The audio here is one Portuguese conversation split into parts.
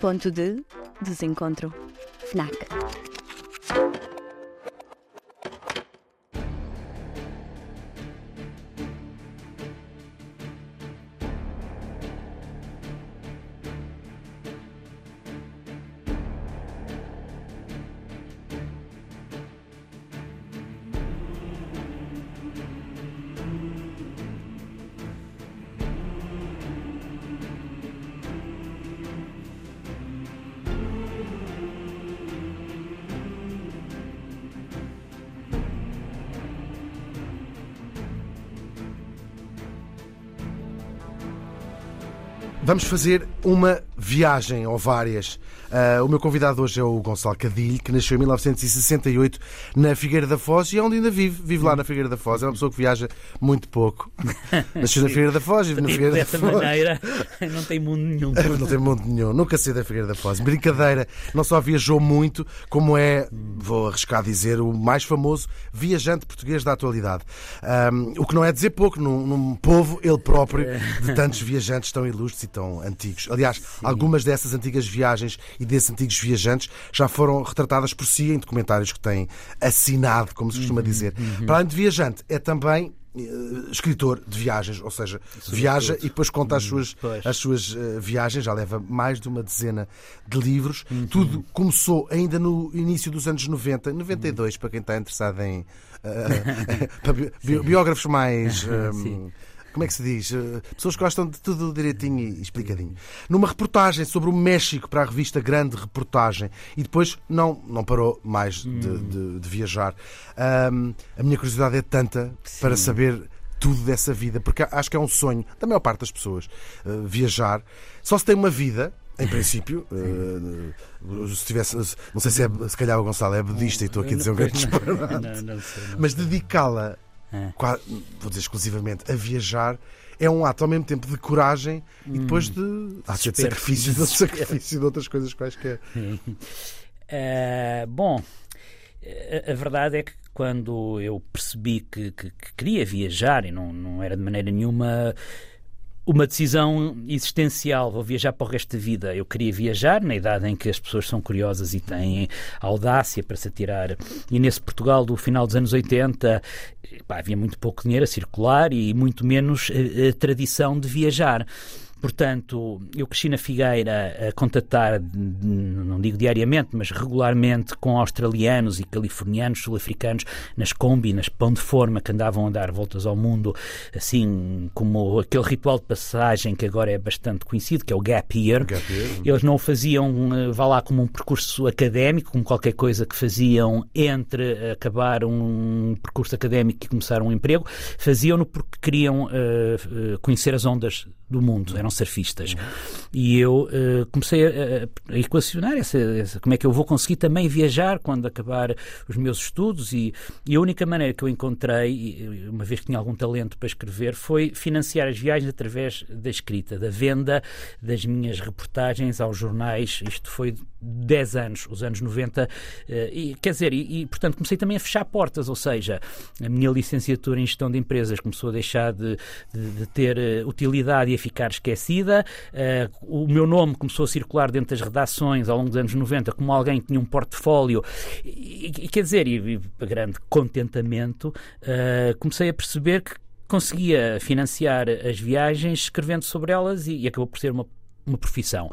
Ponto de desencontro. FNAC. Vamos fazer uma viagem ou várias. Uh, o meu convidado hoje é o Gonçalo Cadilho, que nasceu em 1968 na Figueira da Foz e é onde ainda vive. Vive lá na Figueira da Foz. É uma pessoa que viaja muito pouco. Nasceu na Figueira da Foz, vive na Figueira da Dessa Foz. maneira, não tem mundo nenhum. Não tem mundo nenhum, nunca saí da Figueira da Foz. Brincadeira, não só viajou muito, como é, vou arriscar dizer, o mais famoso viajante português da atualidade. Um, o que não é dizer pouco num, num povo, ele próprio, de tantos viajantes tão ilustres e tão antigos. Aliás, algumas dessas antigas viagens e desses antigos viajantes já foram retratadas por si em documentários que têm assinado, como se costuma dizer. Para além de viajante, é também eh, escritor de viagens, ou seja, viaja e depois conta as suas, pois. as suas eh, viagens, já leva mais de uma dezena de livros. Uhum. Tudo começou ainda no início dos anos 90, 92, para quem está interessado em para bi- bi- biógrafos mais. Sim. Como é que se diz? Eh, Pessoas que gostam de tudo direitinho e explicadinho. Numa reportagem sobre o México para a revista Grande Reportagem e depois não, não parou mais de, de- de viajar. Ahm, a minha curiosidade é tanta para saber tudo dessa vida, porque acho que é um sonho da maior parte das pessoas eh, viajar. Só se tem uma vida. Em princípio, eh, se tivesse, não sei se é, se calhar o Gonçalo é budista e estou aqui a dizer um grande disparate. Não, não sei. não Mas dedicá-la, É. qua- vou dizer exclusivamente, a viajar é um ato ao mesmo tempo de coragem e depois de, há de de sacrifício, de sacrifício de outras coisas quaisquer. Eh, bom, a, a verdade é que quando eu percebi que, que- que queria viajar, e não, não era de maneira nenhuma uma decisão existencial, vou viajar para o resto da vida. Eu queria viajar na idade em que as pessoas são curiosas e têm audácia para se atirar. E nesse Portugal do final dos anos 80 pá, havia muito pouco dinheiro a circular e muito menos eh, a tradição de viajar. Portanto, eu cresci na Figueira a contatar, não digo diariamente, mas regularmente com australianos e californianos, sul-africanos, nas Kombi, nas Pão de Forma, que andavam a dar voltas ao mundo, assim como aquele ritual de passagem que agora é bastante conhecido, que é o Gap Year. Gap Year. Eles não o faziam, eh, vá lá, como um percurso académico, como qualquer coisa que faziam entre acabar um percurso académico e começar um emprego, faziam-no porque queriam eh, conhecer as ondas do mundo, eram surfistas. E eu eh, comecei a, a- equacionar essa, essa- como é que eu vou conseguir também viajar quando acabar os meus estudos e, e a única maneira que eu encontrei, uma vez que tinha algum talento para escrever, foi financiar as viagens através da escrita, da venda das minhas reportagens aos jornais. Isto foi 10 anos, os anos 90, eh, e, quer dizer, e, e, portanto comecei também a fechar portas, ou seja, a minha licenciatura em gestão de empresas começou a deixar de, de- de ter eh, utilidade ficar esquecida, Eh, o meu nome começou a circular dentro das redações ao longo dos anos 90 como alguém que tinha um portfólio, e, e- quer dizer, e, e grande contentamento, eh, comecei a perceber que conseguia financiar as viagens escrevendo sobre elas e, e acabou por ser uma, uma profissão.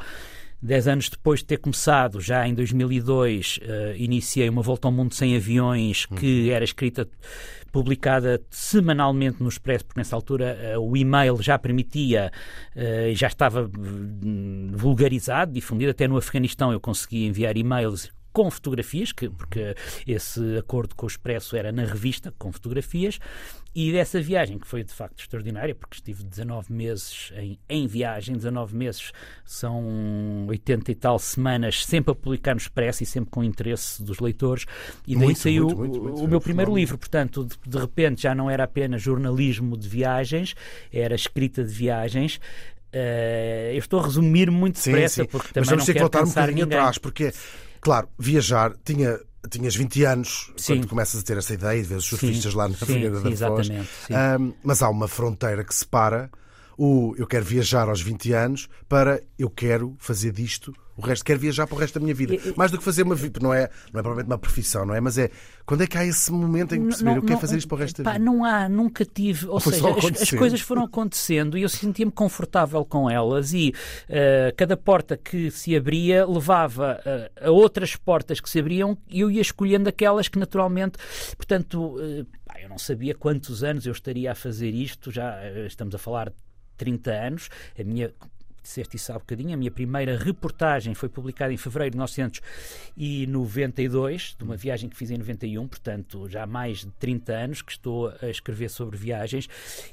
Dez anos depois de ter começado, já em 2002, eh, iniciei uma volta ao mundo sem aviões que era escrita, publicada semanalmente no Expresso, porque nessa altura eh, o e-mail já permitia, eh, já estava hum, vulgarizado, difundido. Até no Afeganistão eu conseguia enviar e-mails com fotografias, que, porque esse acordo com o Expresso era na revista, com fotografias, e dessa viagem, que foi de facto extraordinária, porque estive 19 meses em, em viagem, 19 meses são 80 e tal semanas, sempre a publicar no Expresso e sempre com interesse dos leitores, e daí Muito, saiu muito, muito, muito. o meu primeiro livro. Portanto, de, de repente já não era apenas jornalismo de viagens, era escrita de viagens. Eh, eu estou a resumir muito depressa, porque Mas também vamos não ter que voltar um bocadinho atrás, porque, claro, viajar tinha. Tinhas 20 anos Sim. quando começas a ter essa ideia de ver os surfistas Sim, lá na sim, Figueira da Foz. Ahm, mas há uma fronteira que separa o eu quero viajar aos 20 anos para eu quero fazer disto o resto, quero viajar para o resto da minha vida. Mais do que fazer uma vida, não é, não é provavelmente uma profissão, não é? Mas é quando é que há esse momento em que perceber Não- eu quero não- fazer isto para o resto da pá, vida? Não há, nunca tive. Ou, foi seja, as- as, coisas foram acontecendo e eu sentia-me confortável com elas e eh, cada porta que se abria levava eh, a outras portas que se abriam e eu ia escolhendo aquelas que naturalmente. Portanto, pá, eu não sabia quantos anos eu estaria a fazer isto, já estamos a falar 30 anos. A minha disseste isso há bocadinho, a minha primeira reportagem foi publicada em fevereiro de 1992, de uma viagem que fiz em 91, portanto já há mais de 30 anos que estou a escrever sobre viagens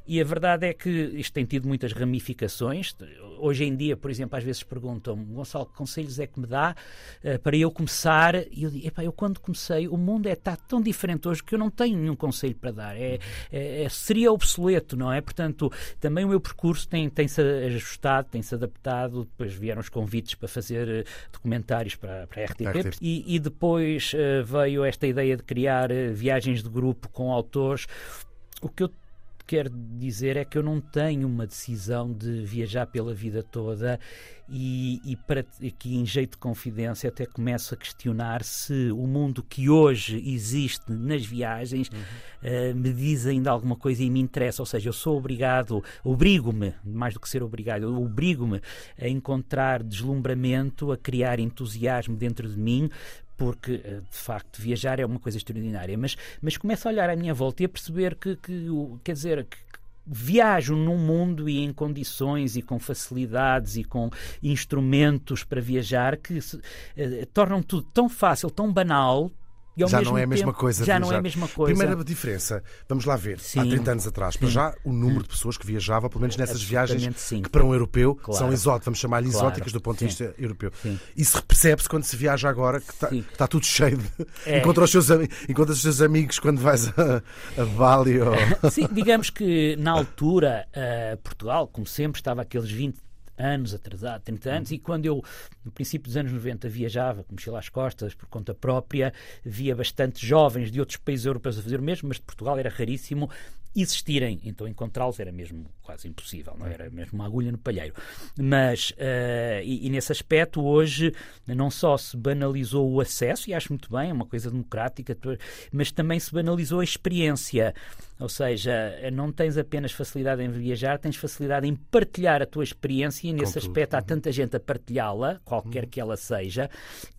e a verdade é que isto tem tido muitas ramificações. Hoje em dia, por exemplo, às vezes perguntam-me, Gonçalo, que conselhos é que me dá eh, para eu começar? E eu digo, epá, eu quando comecei, o mundo é, está tão diferente hoje que eu não tenho nenhum conselho para dar. É, é- é- seria obsoleto, não é? Portanto, também o meu percurso tem- tem-se ajustado, tem-se adaptado. Depois vieram os convites para fazer eh, documentários para, para a RTP. E, e depois eh, veio esta ideia de criar eh, viagens de grupo com autores. O que eu quero dizer é que eu não tenho uma decisão de viajar pela vida toda e, e para aqui em jeito de confidência até começo a questionar se o mundo que hoje existe nas viagens eh, me diz ainda alguma coisa e me interessa, ou seja, eu sou obrigado, obrigo-me, mais do que ser obrigado, eu obrigo-me a encontrar deslumbramento, a criar entusiasmo dentro de mim porque eh, de facto viajar é uma coisa extraordinária, mas, mas começo a olhar à minha volta e a perceber que, que quer dizer, que viajo num mundo e em condições e com facilidades e com instrumentos para viajar que se, eh, tornam tudo tão fácil, tão banal. Já não é a mesma tempo- coisa. Já não é a mesma coisa. Primeira diferença, vamos lá ver, há Sim. 30 anos atrás, para já o número de pessoas que viajava, pelo menos nessas viagens sim. que para um europeu Claro. são exóticas, vamos chamar-lhe Claro. exóticas do ponto de vista europeu. Sim. Isso percebe-se quando se viaja agora, que está, está tudo cheio de. É. Encontra, os seus, encontra os seus amigos quando vais a, a Bali ou. Sim, digamos que na altura eh, Portugal, como sempre, estava aqueles 20 anos atrasado, 30 anos, e quando eu, no princípio dos anos 90, viajava com mochila às costas por conta própria, via bastante jovens de outros países europeus a fazer o mesmo, mas de Portugal era raríssimo existirem, então encontrá-los era mesmo quase impossível, não é? era mesmo uma agulha no palheiro. Mas, eh, e, e nesse aspecto, hoje não só se banalizou o acesso, e acho muito bem, é uma coisa democrática, mas também se banalizou a experiência. Ou seja, não tens apenas facilidade em viajar, tens facilidade em partilhar a tua experiência e nesse aspecto há tanta gente a partilhá-la, qualquer que ela seja,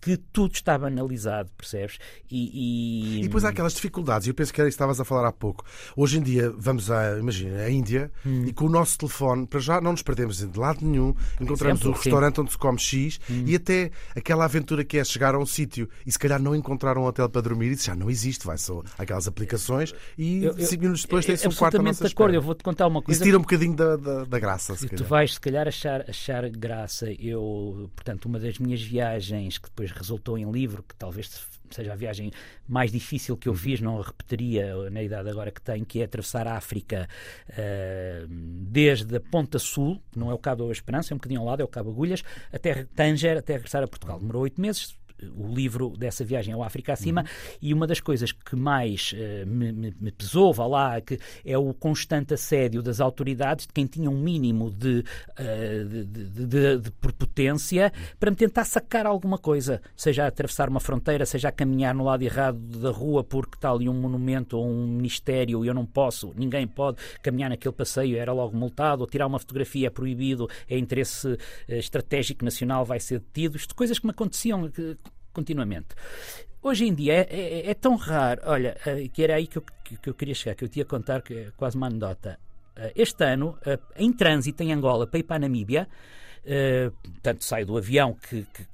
que tudo está banalizado, percebes? E, e- E depois há aquelas dificuldades, e eu penso que era isso que estavas a falar há pouco. Hoje em dia, vamos a, imagina, a Índia, Hum. e com o nosso telefone, para já não nos perdemos de lado nenhum, encontramos Exemplo, um sim. Hum. restaurante onde se come X, e até aquela aventura que é chegar a um sítio e se calhar não encontrar um hotel para dormir, isso já não existe, vai só aquelas aplicações, e Eu- eu- cinco minutos depois tem-se um quarto à nossa de acordo. espera. Eu vou-te contar uma Isso coisa. tira um bocadinho da, da, da graça, se E tu calhar. vais, se calhar, achar, achar graça. Eu, portanto, uma das minhas viagens que depois resultou em livro, que talvez seja a viagem mais difícil que eu fiz, não a repetiria na idade agora que tenho, que é atravessar a África eh, desde a Ponta Sul, que não é o Cabo da Esperança, é um bocadinho ao lado, é o Cabo Agulhas, até Tanger, até regressar a Portugal. Demorou oito meses. O livro dessa viagem é o África Acima, e uma das coisas que mais eh, me, me- me pesou, vá lá, que é o constante assédio das autoridades, de quem tinha um mínimo de, eh, de, de- de- de prepotência, para me tentar sacar alguma coisa, seja a atravessar uma fronteira, seja a caminhar no lado errado da rua porque está ali um monumento ou um ministério e eu não posso, ninguém pode caminhar naquele passeio, era logo multado, ou tirar uma fotografia é proibido, é interesse eh, estratégico nacional, vai ser detido. Isto coisas que me aconteciam continuamente. Hoje em dia é, é- é tão raro, olha, eh, que era aí que eu, que- que eu queria chegar, que eu tinha a contar, que é quase uma anedota. Eh, Este ano, eh, em trânsito em Angola para ir para a Namíbia, eh, portanto, saio do avião que, que-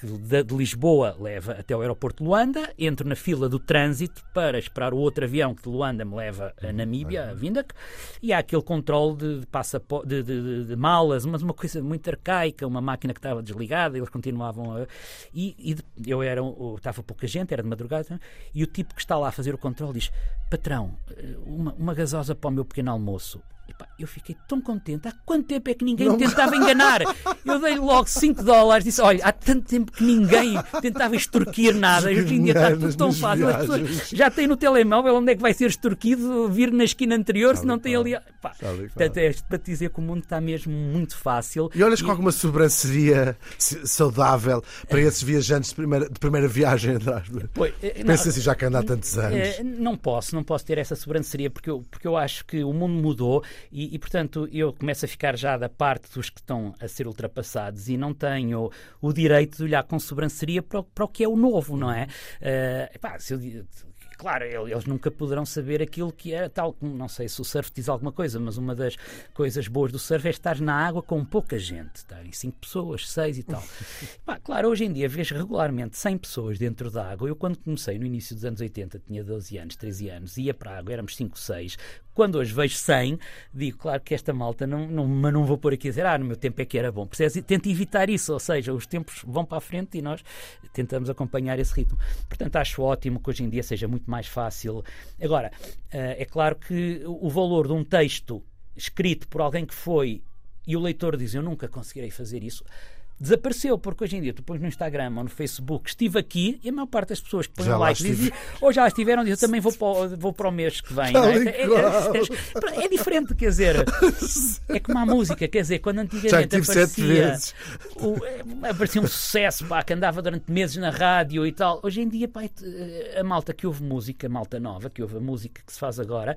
que de, de Lisboa leva até o aeroporto de Luanda, entro na fila do trânsito para esperar o outro avião que de Luanda me leva a Namíbia, a Vindac, e há aquele controle de, de, passapo- de, de- de- malas, mas uma coisa muito arcaica, uma máquina que estava desligada, eles continuavam a... E, e eu era, estava pouca gente, era de madrugada, e o tipo que está lá a fazer o controle diz, patrão, eh, uma, uma gasosa para o meu pequeno almoço. Epá, eu fiquei tão contente. Há quanto tempo é que ninguém me tentava enganar? Eu dei logo 5 dólares. Disse: Olha, há tanto tempo que ninguém tentava extorquir nada. Hoje em dia está tudo tão fácil. As pessoas já têm no telemóvel onde é que vai ser extorquido, vir na esquina anterior, se não tem ali. Pá, e portanto, é isto para te dizer que o mundo está mesmo muito fácil. E olhas com alguma sobranceria saudável para esses viajantes de primeira, de primeira viagem atrás? Pois, eh, não, Pensa assim, já que anda há tantos anos. Eh, não posso, não posso ter essa sobranceria porque eu, porque eu acho que o mundo mudou e, e, portanto, eu começo a ficar já da parte dos que estão a ser ultrapassados e não tenho o direito de olhar com sobranceria para o, para o que é o novo, não é? Epá, se eu Claro, el- eles nunca poderão saber aquilo que é tal. Não sei se o surf diz alguma coisa, mas uma das coisas boas do surf é estar na água com pouca gente. Tem cinco pessoas, seis e tal. Pá, claro, hoje em dia vês regularmente 100 pessoas dentro da água. Eu, quando comecei no início dos anos 80, tinha 12 anos, 13 anos, ia para a água, éramos 5, 6. Quando hoje vejo 100, digo, claro que esta malta, não, não, mas não vou pôr aqui a dizer, ah, no meu tempo é que era bom. Percebes? Tenta evitar isso, ou seja, os tempos vão para a frente e nós tentamos acompanhar esse ritmo. Portanto, acho ótimo que hoje em dia seja muito mais fácil. Agora, eh, é claro que o valor de um texto escrito por alguém que foi e o leitor diz eu nunca conseguirei fazer isso, desapareceu, porque hoje em dia tu pões no Instagram ou no Facebook, estive aqui e a maior parte das pessoas que põem Já um like dizem, ou já estiveram, dizem, eu também vou para, o- vou para o mês que vem. Não é? e É, qual. é- é diferente, quer dizer, é como a música, quer dizer, quando antigamente aparecia, o- é, aparecia um sucesso pá, que andava durante meses na rádio e tal. Hoje em dia, pá, a malta que ouve música, a malta nova, que ouve a música que se faz agora,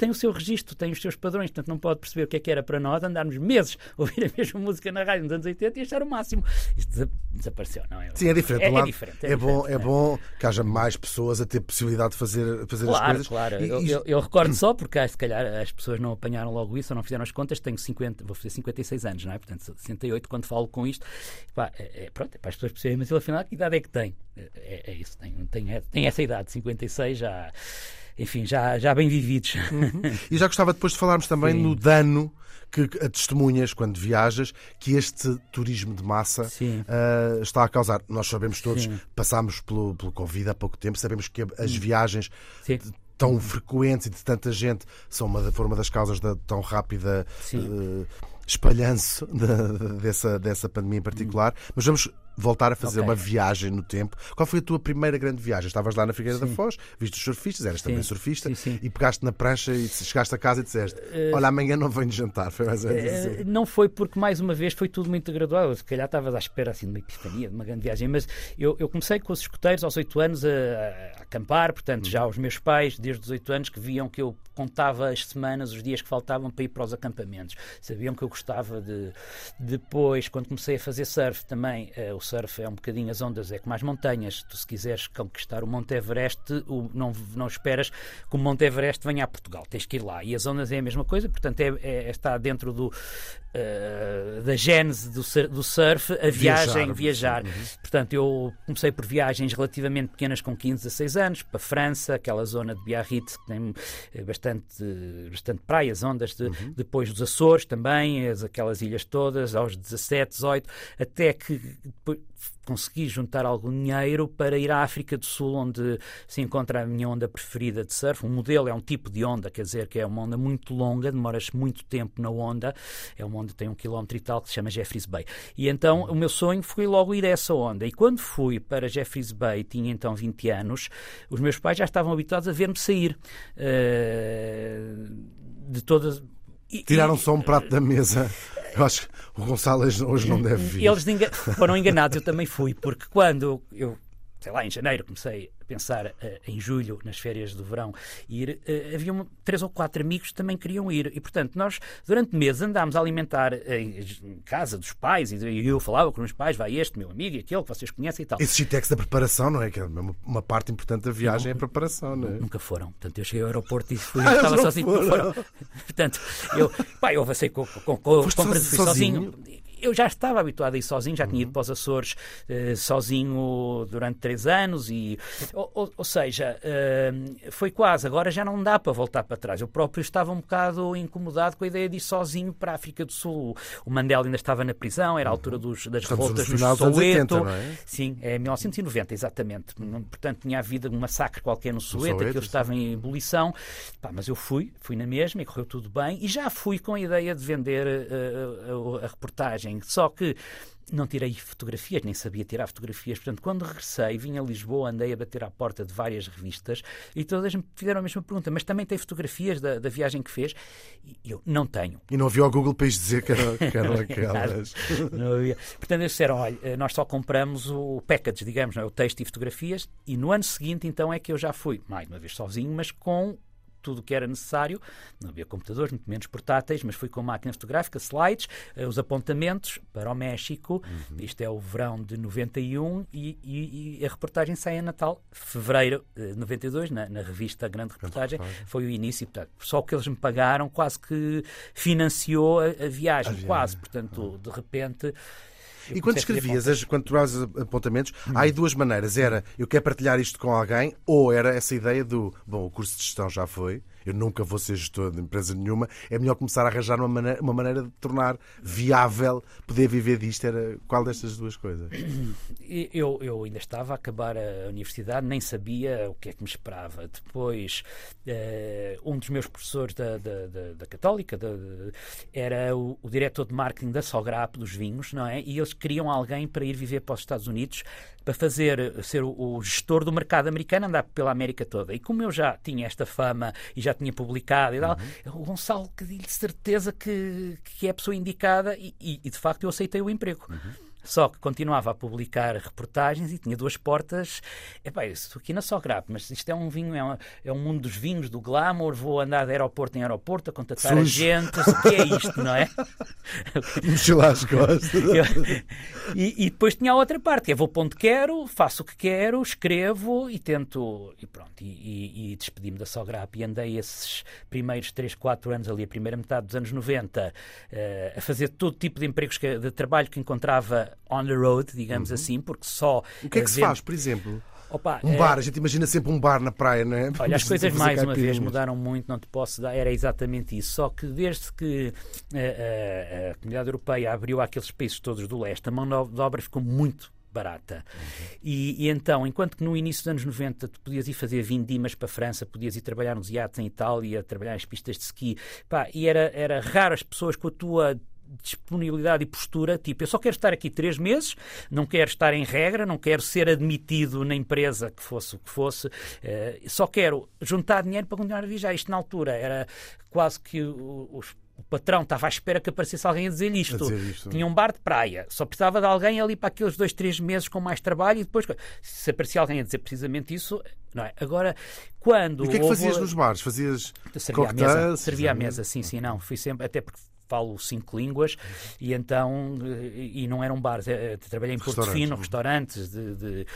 tem o seu registro, tem os seus padrões, portanto não pode perceber o que é que era para nós andarmos meses a ouvir a mesma música na rádio nos anos 80 e achar o máximo. Isto desa- desapareceu, não é? Sim, é diferente. É, lado- é diferente. É, bom, diferente, é bom que haja mais pessoas a ter possibilidade de fazer, fazer as Claro, coisas. claro. E- Eu, eu- eu recordo só, porque ah, se calhar as pessoas não apanharam logo isso ou não fizeram as contas, tenho 50, vou fazer 56 anos, não é? Portanto, sou de 68, quando falo com isto, pá, é, é- pronto, é para as pessoas perceberem, mas ele afinal que idade é que tem? É, é isso, tem, tem, é- tem essa idade, 56, já, enfim, já, já bem vividos. E já gostava depois de falarmos também Sim. no dano que a testemunhas quando viajas que este turismo de massa ah, está a causar. Nós sabemos todos, Sim. Hum. passámos pelo, pelo Covid há pouco tempo, sabemos que as viagens tão frequentes e de tanta gente são uma, foram uma das causas da tão rápida Sim. eh, espalhanço da- dessa, dessa pandemia em particular. Mas vamos voltar a fazer Ok. uma viagem no tempo. Qual foi a tua primeira grande viagem? Estavas lá na Figueira da Sim. Foz, viste os surfistas, eras também Sim. surfista, Sim, e pegaste na prancha e chegaste a casa e disseste: Olha, amanhã não venho jantar. Foi mais ou menos Eh, assim. Não foi porque, mais uma vez, foi tudo muito gradual. Se calhar estavas à espera assim, de uma epifania, de uma grande viagem. Mas eu, eu comecei com os escuteiros aos 8 anos a acampar. Portanto, já os meus pais, desde os 8 anos, que viam que eu contava as semanas, os dias que faltavam para ir para os acampamentos. Sabiam que eu gostava de. Depois, quando comecei a fazer surf também, eh, o surf é um bocadinho as ondas, é como as montanhas. Tu, se quiseres conquistar o Monte Everest, o- não, não esperas que o Monte Everest venha a Portugal. Tens que ir lá. E as ondas é a mesma coisa, portanto, é, é- está dentro do, eh, da gênese do, do surf, a viagem, Viajar, viajar. Portanto, eu comecei por viagens relativamente pequenas com 15, 16 anos, para a França, aquela zona de Biarritz que tem eh, bastante, bastante praias, ondas, de- depois dos Açores também, as- aquelas ilhas todas, aos 17, 18, até que depois consegui juntar algum dinheiro para ir à África do Sul, onde se encontra a minha onda preferida de surf. Um modelo é um tipo de onda, quer dizer que é uma onda muito longa, demoras muito tempo na onda, é uma onda que tem um quilómetro e tal, que se chama Jeffreys Bay. E então o meu sonho foi logo ir a essa onda. E quando fui para Jeffreys Bay, tinha então 20 anos, os meus pais já estavam habituados a ver-me sair eh, de todas. Tiraram só um prato da mesa. Eu acho que o Gonçalo hoje não deve vir. eles foram enganados, eu também fui, porque quando eu, sei lá, em janeiro comecei pensar eh, em julho, nas férias do verão, ir, eh, havia três ou quatro amigos que também queriam ir. E, portanto, nós durante meses andámos a alimentar eh, em casa dos pais, e eu falava com os meus pais, vai este, meu amigo, e aquele que vocês conhecem e tal. Esse Gitex da preparação, não é? Que é uma, parte importante da viagem é a preparação, não é? Nunca foram. Portanto, eu cheguei ao aeroporto e fui, Ah, estava sozinho. Foram. foram. Portanto, eu, pá, eu avancei com, com, com fui sozinho. sozinho? Eu já estava habituado a ir sozinho, já tinha ido para os Açores uh, sozinho durante três anos, e, ou, ou, ou seja, uh, foi quase, agora já não dá para voltar para trás. Eu próprio estava um bocado incomodado com a ideia de ir sozinho para a África do Sul. O Mandela ainda estava na prisão, era a altura dos, das Estamos revoltas no anos Soweto. 80, não é? Sim, é 1990, exatamente. Portanto, tinha havido um massacre qualquer no Soweto, Soweto, aquilo sim. estava em ebulição. Pá, mas eu fui, fui na mesma e correu tudo bem. E já fui com a ideia de vender eh, a, a reportagem. Só que não tirei fotografias, nem sabia tirar fotografias. Portanto, quando regressei, vim a Lisboa, andei a bater à porta de várias revistas e todas me fizeram a mesma pergunta: mas também tem fotografias da, da viagem que fez? E eu não tenho. E não havia o Google para isto dizer que, era, que aquelas. Não havia. Portanto, eles disseram: olha, eh, nós só compramos o package, digamos, não é? o texto e fotografias, e no ano seguinte, então, é que eu já fui, mais uma vez sozinho, mas com tudo o que era necessário. Não havia computadores, muito menos portáteis, mas fui com máquina fotográfica, slides, eh, os apontamentos para o México. Isto é o verão de 91 e, e- e a reportagem sai em Natal, fevereiro de 92, na, na revista Grande Reportagem. Foi o início. Portanto, só o que eles me pagaram quase que financiou a, a viagem, viagem. quase. Portanto, de repente. Eu E quando fazer escrevias, as- quando tu apontamentos, há aí duas maneiras. Era eu quero partilhar isto com alguém, ou era essa ideia do bom, o curso de gestão já foi, eu nunca vou ser gestor de empresa nenhuma, é melhor começar a arranjar uma maneira, uma maneira de tornar viável poder viver disto. Era qual destas duas coisas? Eu, eu ainda estava a acabar a universidade, nem sabia o que é que me esperava. Depois, eh, um dos meus professores da, da, da- da Católica da- era o, o diretor de marketing da Sograp, dos vinhos, não é? E eles queriam alguém para ir viver para os Estados Unidos, para fazer, ser o, o gestor do mercado americano, andar pela América toda. E como eu já tinha esta fama e já tinha publicado e tal, o Gonçalo que de certeza que, que é a pessoa indicada e, e, e, de facto eu aceitei o emprego. Só que continuava a publicar reportagens e tinha duas portas. Epá, estou aqui na Sograp, mas isto é um vinho, é um, é um mundo dos vinhos, do glamour. Vou andar de aeroporto em aeroporto a contatar Sujo. agentes. O que é isto, não é? Mochila às costas. E, e depois tinha a outra parte, que é vou para onde quero, faço o que quero, escrevo e tento. E pronto, e, e, e despedi-me da Sograp e andei esses primeiros 3, 4 anos ali, a primeira metade dos anos 90, eh, a fazer todo tipo de empregos, que, de trabalho que encontrava on the road, digamos assim, porque só. Uhum. O que é que se faz, por exemplo? Opa, Um eh, bar, a gente imagina sempre um bar na praia, não é? Olha, as coisas mais uma caipirinhas. vez mudaram muito, não te posso dar, era exatamente isso. Só que desde que eh, a, a comunidade europeia abriu àqueles países todos do leste, a mão de obra ficou muito barata. E, e então, enquanto que no início dos anos 90 tu podias ir fazer vindimas para a França, podias ir trabalhar nos iates em Itália, trabalhar nas pistas de ski, pá, e era, era raro as pessoas com a tua disponibilidade e postura, tipo, eu só quero estar aqui três meses, não quero estar em regra, não quero ser admitido na empresa que fosse o que fosse, eh, só quero juntar dinheiro para continuar a viajar. Isto na altura era quase que o, os- o patrão estava à espera que aparecesse alguém a dizer isto. A dizer isto. Tinha um bar de praia, só precisava de alguém ali para aqueles dois, três meses com mais trabalho e depois, se aparecia alguém a dizer precisamente isso, não é? Agora, quando. E o que é que houve- fazias nos bares? Fazias Servia à mesa, servia à mesa, sim, sim, não. Fui sempre, até porque falo cinco línguas e então, eh, e não eram bares, eh, trabalhei em Porto Fino, não? restaurantes de. de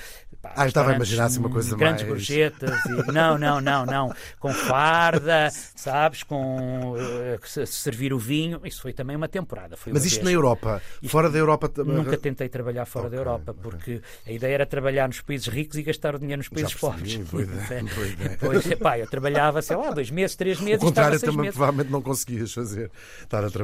pá, Ah, estava a imaginar, assim, uma coisa Grandes mais- gorjetas, e- não, não, não, não. Com farda, sabes, com eh, se- servir o vinho, isso foi também uma temporada. Foi Mas isto vez. na Europa, fora da Europa. Nunca tentei trabalhar fora da Ok, Europa, ok. porque a ideia era trabalhar nos países ricos e gastar o dinheiro nos países pobres. boa ideia, boa ideia. Pois, eu trabalhava, sei lá, dois meses, três O meses, e contrário também meses. provavelmente não conseguias fazer. Estar a trabalhar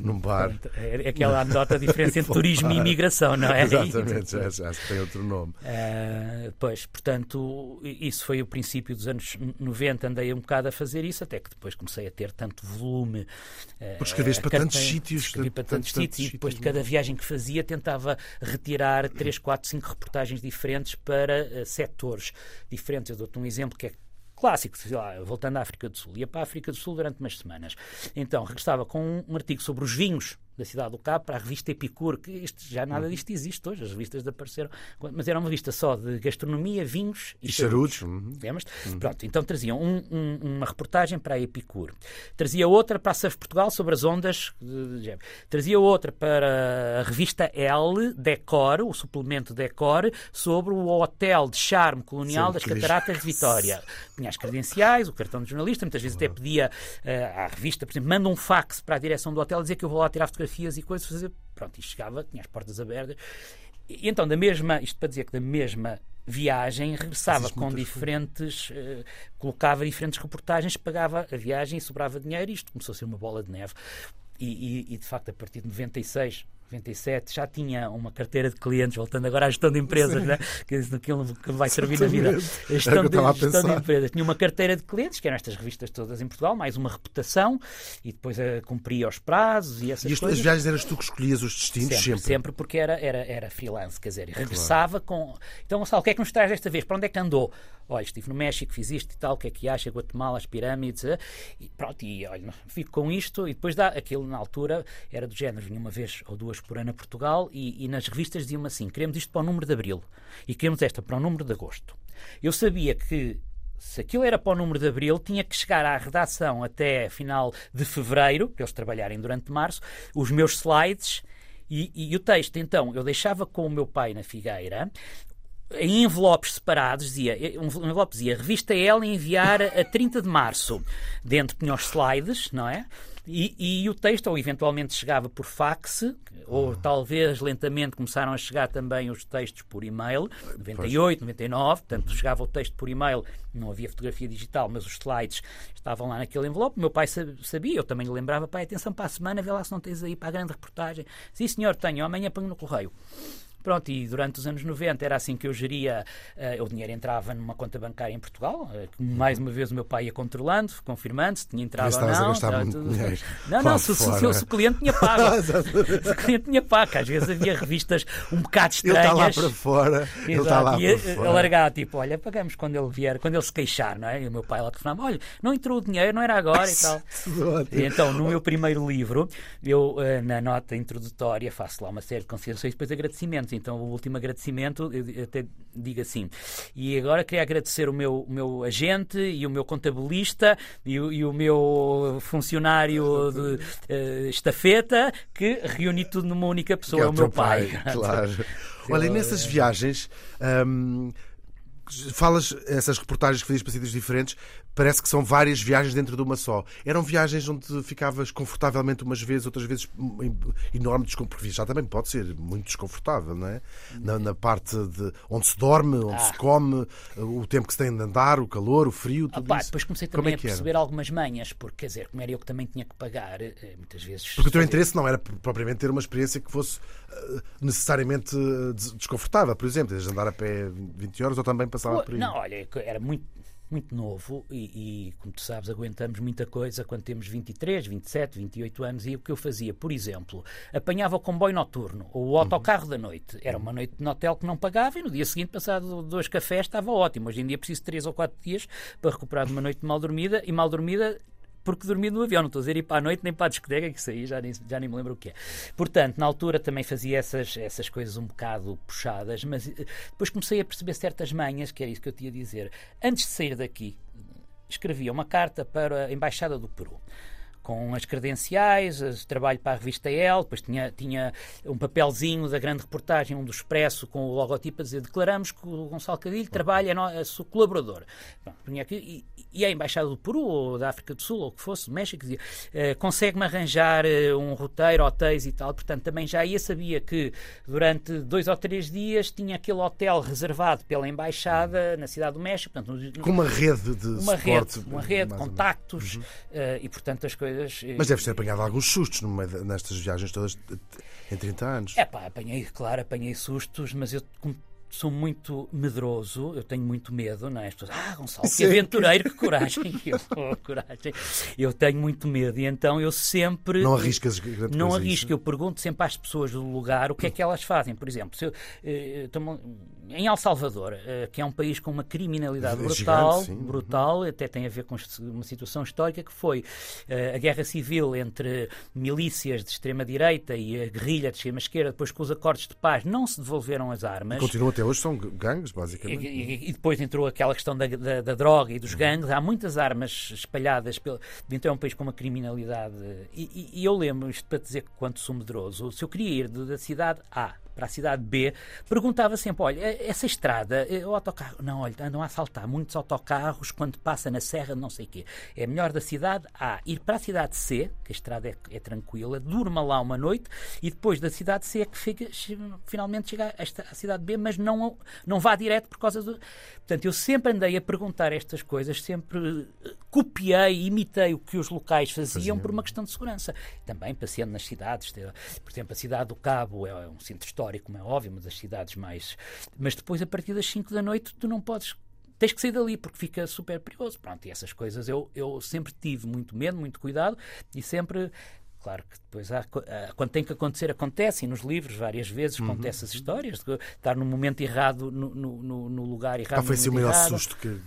num bar. É aquela anedota diferença entre turismo e imigração, não é? Exatamente, já, já se tem outro nome. Ah, pois, portanto, isso foi o princípio dos anos 90, andei um bocado a fazer isso, até que depois comecei a ter tanto volume. ah, Porque escreveste para a tantos sítios, Escrevi para tantos- tantos sítios, e depois de cada viagem que fazia tentava retirar 3, 4, 5 reportagens diferentes para ah, setores diferentes. Eu dou-te um exemplo que é clássico, sei lá, voltando à África do Sul. Ia para a África do Sul durante umas semanas. Então, regressava com um artigo sobre os vinhos da cidade do Cabo para a revista Epicur, que isto, já nada disto existe hoje, as revistas desapareceram, mas era uma revista só de gastronomia, vinhos e, E charutos. uhum. Lembras? Pronto, então traziam um- um- uma reportagem para a Epicur, trazia outra para a Surf Portugal sobre as ondas, trazia outra para a revista L, Decor, o suplemento Decor, sobre o hotel de charme colonial Sim, das diz- Cataratas de Vitória. Tinha as credenciais, o cartão de jornalista, muitas vezes até pedia eh, à revista, por exemplo, manda um fax para a direção do hotel dizer que eu vou lá tirar fotografias e coisas, fazer, pronto, e chegava, tinha as portas abertas. E então, da mesma, isto para dizer que da mesma viagem regressava com diferentes, uh, colocava diferentes reportagens, pagava a viagem e sobrava dinheiro, e isto começou a ser uma bola de neve. E, e, e de facto, a partir de 96, 97 já tinha uma carteira de clientes, voltando agora à gestão de empresas, né? que é aquilo que vai servir na vida. A gestão, de, a gestão de empresas. Tinha uma carteira de clientes, que eram estas revistas todas em Portugal, mais uma reputação, e depois eh, cumpria os prazos e essas e coisas. E as viagens eras tu que escolhias os destinos sempre? Sempre, sempre porque era, era, era freelance, quer dizer, regressava claro. com. Então, Gonçalo, o que é que nos traz desta vez? Para onde é que andou? Olha, estive no México, fiz isto e tal, o que é que acha? Guatemala, as pirâmides, eh? e pronto, e olha, fico com isto, e depois dá aquilo na altura, era do género, vinha uma vez ou duas por ano a Portugal e, e nas revistas diziam assim: queremos isto para o número de abril e queremos esta para o número de agosto. Eu sabia que se aquilo era para o número de abril, tinha que chegar à redação até final de fevereiro, para eles trabalharem durante março, os meus slides e, e, o texto. Então, eu deixava com o meu pai na Figueira. Em envelopes separados, dizia, um envelope dizia revista L enviar a 30 de março. Dentro tinha os slides, não é? E, e, o texto, ou eventualmente chegava por fax, ou talvez lentamente começaram a chegar também os textos por e-mail, 98, 99, portanto chegava o texto por e-mail, não havia fotografia digital, mas os slides estavam lá naquele envelope. meu pai sabia, eu também lhe lembrava, pai, atenção para a semana, vê lá se não tens aí para a grande reportagem. Sim, senhor, tenho, amanhã ponho no correio. Pronto, e durante os anos 90 era assim que eu geria, uh, o dinheiro entrava numa conta bancária em Portugal, uh, mais uma vez o meu pai ia controlando, confirmando se tinha entrado ou não. tudo... Não, não, se, se, se, se, o cliente tinha pago. se o cliente tinha pago, às vezes havia revistas um bocado estranhas. Ele está lá para fora. Ele está lá e para fora. alargar, tipo, olha, pagamos quando ele vier, quando ele se queixar, não é? E o meu pai lá telefonava, olha, não entrou o dinheiro, não era agora e tal. e então, no meu primeiro livro, eu, uh, na nota introdutória, faço lá uma série de considerações e depois agradecimentos. Então, o último agradecimento, eu até digo assim. E agora queria agradecer o meu, o meu agente e o meu contabilista e o, e o meu funcionário de uh, estafeta que reuni tudo numa única pessoa, é o, o meu pai. pai. Claro. Olha, e nessas viagens. Um, falas essas reportagens que fazias para sítios diferentes, parece que são várias viagens dentro de uma só. Eram viagens onde ficavas confortavelmente umas vezes, outras vezes enorme desconforto. Já também pode ser muito desconfortável, não é? Na, na parte de onde se dorme, onde ah. se come, o tempo que se tem de andar, o calor, o frio, tudo Opa, isso. Depois comecei também é a perceber era? algumas manhas, porque quer dizer, como era eu que também tinha que pagar, eh, muitas vezes. Porque o teu interesse não era propriamente ter uma experiência que fosse eh, necessariamente eh, desconfortável, por exemplo, de andar a pé 20 horas ou também passava por aí. Não, olha, era muito muito novo e, e, como tu sabes, aguentamos muita coisa quando temos 23, 27, 28 anos. E o que eu fazia, por exemplo, apanhava o comboio noturno ou o autocarro uhum. da noite. Era uma noite no hotel que não pagava e no dia seguinte, passado dois cafés, estava ótimo. Hoje em dia preciso 3 ou 4 dias para recuperar de uma noite mal dormida e mal dormida porque dormi no avião, não estou a dizer ir para a noite nem para a discoteca, que isso aí já nem, já nem me lembro o que é. Portanto, na altura também fazia essas, essas coisas um bocado puxadas, mas eh, depois comecei a perceber certas manhas, que era isso que eu tinha a dizer. Antes de sair daqui, escrevia uma carta para a Embaixada do Peru com as credenciais, trabalho para a revista El, depois tinha, tinha um papelzinho da grande reportagem, um do Expresso, com o logotipo a dizer declaramos que o Gonçalo Cadilho trabalha, é, é seu colaborador. Bom, aqui, e, a Embaixada do Peru, ou da África do Sul, ou o que fosse, do México, dizia, uh, consegue-me arranjar uh, um roteiro, hotéis e tal. Portanto, também já ia, sabia que durante dois ou três dias tinha aquele hotel reservado pela Embaixada na Cidade do México. Portanto, com uma rede de uma suporte, rede, uma rede, contactos, uhum. uh, e portanto as coisas... Mas deves ter apanhado alguns sustos nestas viagens todas em 30 anos. É pá, apanhei, claro, apanhei sustos, mas eu sou muito medroso, eu tenho muito medo, não é? As pessoas, ah, Gonçalo, que aventureiro, que coragem. eu, oh, coragem. Eu tenho muito medo e então eu sempre. Não arriscas grande Não arrisco, isso? eu pergunto sempre às pessoas do lugar o que é que elas fazem. Por exemplo, se eu, eh, em El Salvador, eh, que é um país com uma criminalidade é brutal, gigante, brutal, uhum. até tem a ver com uma situação histórica que foi eh, a guerra civil entre milícias de extrema-direita e a guerrilha de extrema-esquerda, depois com os acordos de paz não se devolveram as armas. E continua até hoje, são gangues, basicamente. E, e, e depois entrou aquela questão da, da, da, droga e dos gangues. Há muitas armas espalhadas. Pelo, então é um país com uma criminalidade. E, e eu lembro, isto para dizer que quanto sou medroso, se eu queria ir da cidade A para a cidade B, perguntava sempre: olha, essa estrada, o autocarro, não, olha, andam a assaltar muitos autocarros quando passa na serra não sei o quê. É melhor da cidade A ir para a cidade C, que a estrada é, é tranquila, durma lá uma noite e depois da cidade C é que fica, finalmente chega à cidade B, mas não, não vá direto por causa do. Portanto, eu sempre andei a perguntar estas coisas, sempre eh, copiei, imitei o que os locais faziam por uma questão de segurança. Também passeando nas cidades, por exemplo, a cidade do Cabo é um centro histórico, como é óbvio, uma das cidades mais. Mas depois, a partir das 5 da noite, tu não podes tens que sair dali porque fica super perigoso. Pronto, e essas coisas eu, eu sempre tive muito medo, muito cuidado e sempre Claro que depois há, quando tem que acontecer, acontece, e nos livros várias vezes uhum. essas histórias, de estar no momento errado, no, no, no lugar errado. Qual foi assim o maior errado. susto que,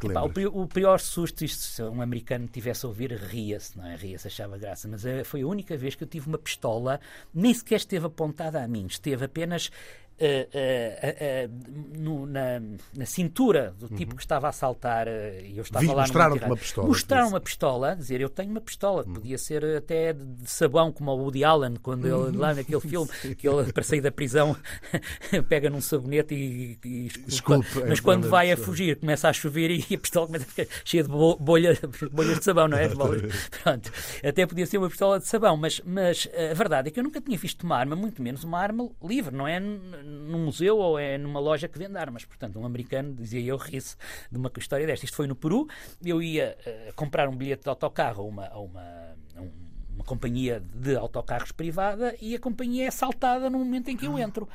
que, Epá, o, o, pior susto, isto, se um americano tivesse a ouvir, ria-se, não é? Ria-se, achava graça, mas eh, foi a única vez que eu tive uma pistola, nem sequer esteve apontada a mim, esteve apenas no, na, na, cintura do tipo uhum. que estava a assaltar e eu estava Vi, lá mostraram uma pistola. Mostraram uma pistola, dizer, eu tenho uma pistola, que uhum. podia ser até de, sabão, como o Woody Allen, quando ele, lá naquele filme, que ele, para sair da prisão, pega num sabonete e, e Desculpe, mas é quando vai a fugir, começa a chover e a pistola começa a ficar cheia de bolha, bolhas de sabão, não é? Pronto. Até podia ser uma pistola de sabão, mas, mas a verdade é que eu nunca tinha visto uma arma, muito menos uma arma livre, não é? Num museu ou é numa loja que vende armas. Portanto, um americano, dizia eu, ri-se de uma história desta. Isto foi no Peru. Eu ia uh, comprar um bilhete de autocarro a uma, a uma, a uma companhia de autocarros privada e a companhia é assaltada no momento em que eu entro.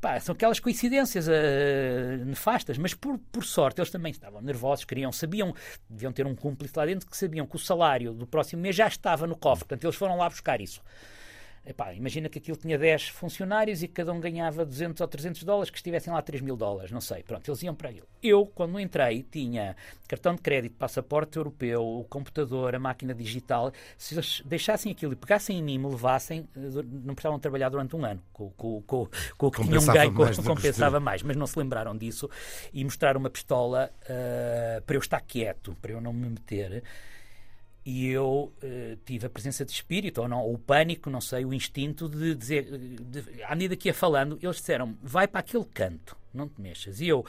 Pá, são aquelas coincidências uh, nefastas, mas por, por sorte eles também estavam nervosos, queriam, sabiam, deviam ter um cúmplice lá dentro que sabiam que o salário do próximo mês já estava no cofre, portanto eles foram lá buscar isso. Epá, imagina que aquilo tinha 10 funcionários e cada um ganhava 200 ou 300 dólares, que estivessem lá 3 mil dólares, não sei. Pronto, eles iam para aquilo. Eu, quando entrei, tinha cartão de crédito, passaporte europeu, o computador, a máquina digital. Se eles deixassem aquilo e pegassem em mim, me levassem, eh, não precisavam trabalhar durante um ano com, com, com, com o que tinham ganho, mais compensava mais. Mas não se lembraram disso e mostraram uma pistola uh, para eu estar quieto, para eu não me meter e eu uh, tive a presença de espírito, ou não, ou o pânico, não sei, o instinto de dizer, de, à medida que ia falando, eles disseram vai para aquele canto, não te mexas. E eu,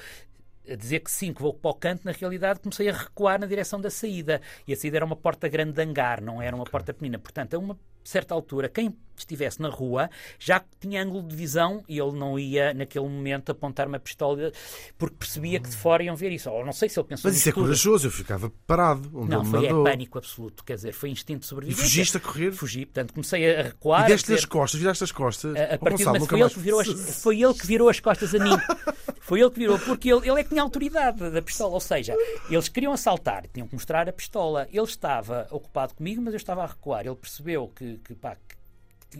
a dizer que sim, que vou para o canto, na realidade comecei a recuar na direção da saída. E a saída era uma porta grande de hangar, não era uma okay. porta pequena. Portanto, a uma certa altura, quem estivesse na rua já tinha ângulo de visão e ele não ia, naquele momento, apontar uma pistola porque percebia que de fora iam ver isso. Ou não sei se ele pensou Mas isso é corajoso, eu ficava parado. Onde não, foi é pânico absoluto, quer dizer, foi instinto de sobrevivência. E fugiste a correr? Fugi, portanto, comecei a recuar. E deste-lhe as costas, viraste as costas. A, a partir Gonçalo, foi, ele que virou as, foi ele que virou as costas a mim. Foi ele que virou, porque ele, ele é que tinha autoridade da pistola. Ou seja, eles queriam assaltar, tinham que mostrar a pistola. Ele estava ocupado comigo, mas eu estava a recuar. Ele percebeu que, que, pá,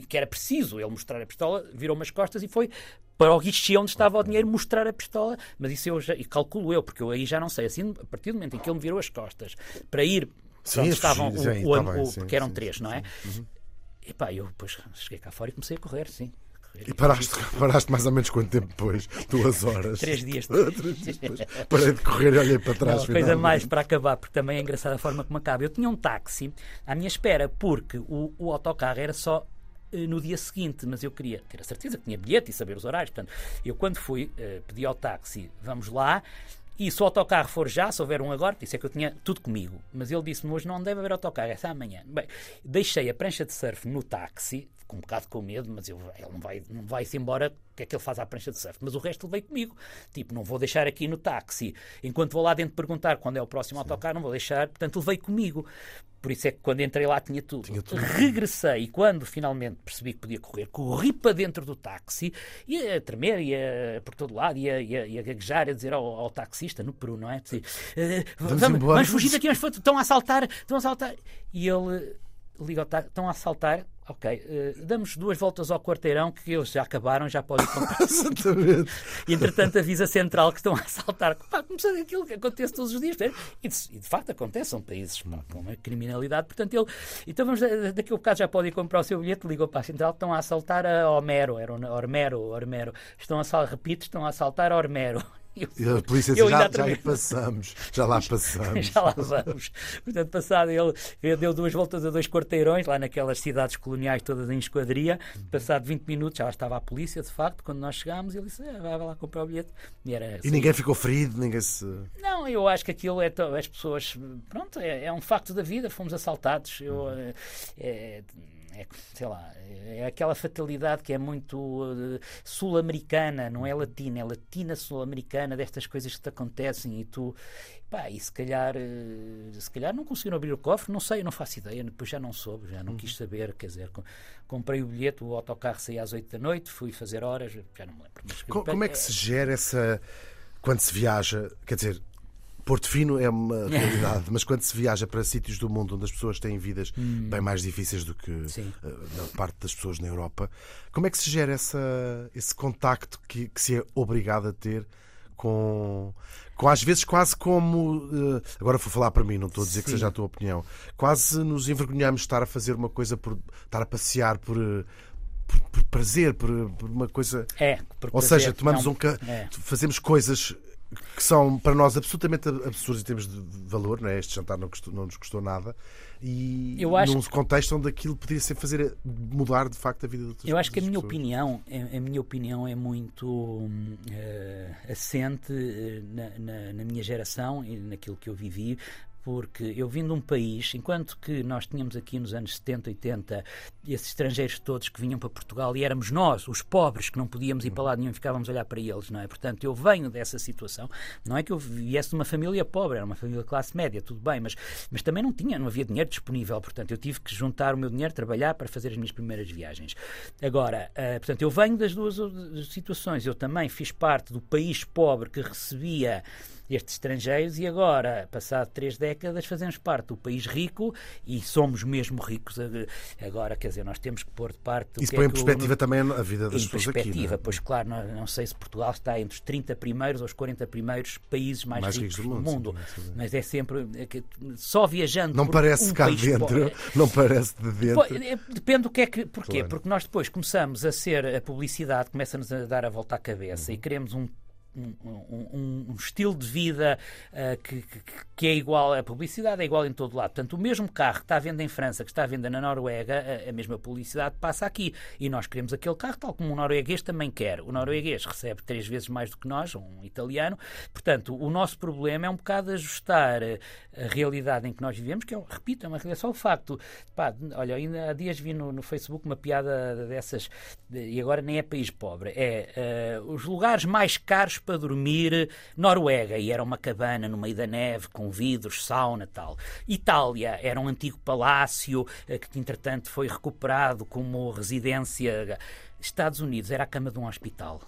que era preciso ele mostrar a pistola, virou umas costas e foi para o guichê onde estava o dinheiro mostrar a pistola. Mas isso eu já, e calculo eu, porque eu aí já não sei. Assim, a partir do momento em que ele me virou as costas para ir sim, onde estavam, o, sim, o, tá bem, o, sim, porque eram três, não é? Uhum. E pá, eu depois cheguei cá fora e comecei a correr, sim. E paraste, paraste mais ou menos quanto tempo depois? Duas horas? Três dias. Três dias depois. Parei de correr e olhei para trás. Não, coisa mais para acabar, porque também é engraçada a forma como acaba. Eu tinha um táxi à minha espera, porque o, o autocarro era só eh, no dia seguinte, mas eu queria ter a certeza que tinha bilhete e saber os horários. Portanto, eu quando fui, uh, pedi ao táxi, vamos lá, e se o autocarro for já, se houver um agora, disse é que eu tinha tudo comigo. Mas ele disse-me hoje não deve haver autocarro, é só amanhã. Bem, deixei a prancha de surf no táxi, com um bocado com medo, mas eu, ele não vai, não vai-se embora, o que é que ele faz à prancha de surf? Mas o resto ele veio comigo. Tipo, não vou deixar aqui no táxi. Enquanto vou lá dentro perguntar quando é o próximo Sim. autocarro, não vou deixar. Portanto, ele veio comigo. Por isso é que quando entrei lá tinha tudo. tinha tudo. Regressei e quando finalmente percebi que podia correr, corri para dentro do táxi, ia a tremer, ia por todo lado, ia, ia, ia gaguejar, a dizer ao, ao taxista, no Peru, não é? Dizer, uh, vamos, vamos, vamos, fugir daqui, estão a assaltar, estão a assaltar. E ele liga ao táxi, estão a assaltar, Ok, uh, damos duas voltas ao quarteirão que eles já acabaram, já podem comprar. Exatamente. E entretanto avisa central que estão a assaltar. Pá, começando aquilo que acontece todos os dias. E de, e de facto acontece, são países pá, com uma criminalidade. Portanto, ele. Então vamos, daqui a bocado já podem comprar o seu bilhete, ligou para a central estão a assaltar a Homero, era Ormero, Ormero. Estão a assaltar, repito, estão a assaltar a E a polícia disse, já, já aí passamos, já lá passamos. já lá vamos. Portanto, passado ele, ele deu duas voltas a dois quarteirões, lá naquelas cidades coloniais todas em esquadria. Passado 20 minutos já lá estava a polícia, de facto, quando nós chegámos, ele disse, ah, vai lá comprar o bilhete. E, era, e ninguém ficou ferido, ninguém se... Não, eu acho que aquilo é, as pessoas, pronto, é, é um facto da vida, fomos assaltados. Eu, é, é é, sei lá, é aquela fatalidade que é muito uh, sul-americana, não é latina, é latina sul-americana destas coisas que te acontecem e tu, pá, e se calhar, uh, se calhar não conseguiram abrir o cofre, não sei, não faço ideia, depois já não soube, já não uhum. quis saber, quer dizer, comprei o bilhete, o autocarro saía às 8 da noite, fui fazer horas, já não me lembro. Mas, como, como é que se gera essa, quando se viaja, quer dizer, Porto Fino é uma realidade, mas quando se viaja para sítios do mundo onde as pessoas têm vidas hum. bem mais difíceis do que uh, na parte das pessoas na Europa, como é que se gera essa, esse contacto que, que se é obrigado a ter com, com às vezes quase como uh, agora vou falar para mim, não estou a dizer Sim. que seja a tua opinião, quase nos envergonhamos de estar a fazer uma coisa por estar a passear por, uh, por, por prazer, por, por, uma coisa. É, Ou prazer, seja, tomamos não, um é. fazemos coisas que são para nós absolutamente absurdos em termos de valor, não é? este jantar não, custou, não nos custou nada, e eu acho num contexto onde aquilo poderia ser fazer mudar de facto a vida de outras Eu acho que a minha opinião, a minha opinião é muito uh, assente eh, na, na, na, minha geração e naquilo que eu vivi, porque eu vim de um país, enquanto que nós tínhamos aqui nos anos 70, 80, esses estrangeiros todos que vinham para Portugal e éramos nós, os pobres, que não podíamos ir para lá nenhum e ficávamos a olhar para eles, não é? Portanto, eu venho dessa situação. Não é que eu viesse de uma família pobre, era uma família classe média, tudo bem, mas, mas também não tinha, não havia dinheiro disponível, portanto, eu tive que juntar o meu dinheiro, trabalhar para fazer as minhas primeiras viagens. Agora, uh, portanto, eu venho das duas situações. Eu também fiz parte do país pobre que recebia estes estrangeiros e agora, passado três décadas, fazemos parte do país rico e somos mesmo ricos. Agora, quer dizer, nós temos que pôr de parte. Isso põe é em perspectiva o... também a vida das em pessoas aqui. Em perspectiva, é? pois claro, não, não, sei se Portugal está entre os 30 primeiros ou os 40 primeiros países mais, mais ricos, ricos, do mundo. Sim, mas é sempre é só viajando. Não parece um cá dentro, não parece de dentro. É, depende do que é que. Porquê? Claro. Porque nós depois começamos a ser a publicidade, começa-nos a dar a volta à cabeça uhum. e queremos um um, um, um, estilo de vida uh, que, que, que, é igual, a publicidade é igual em todo lado. Portanto, o mesmo carro que está à venda em França, que está à venda na Noruega, a, a, mesma publicidade passa aqui. E nós queremos aquele carro, tal como o norueguês também quer. O norueguês recebe três vezes mais do que nós, um italiano. Portanto, o nosso problema é um bocado ajustar a realidade em que nós vivemos, que, é, repito, é uma realidade. Só o facto, pá, olha, ainda há dias vi no, no Facebook uma piada dessas, e agora nem é país pobre, é uh, os lugares mais caros para dormir Noruega, e era uma cabana no meio da neve, com vidros, sauna tal. Itália era um antigo palácio eh, que, entretanto, foi recuperado como residência. Estados Unidos era a cama de um hospital.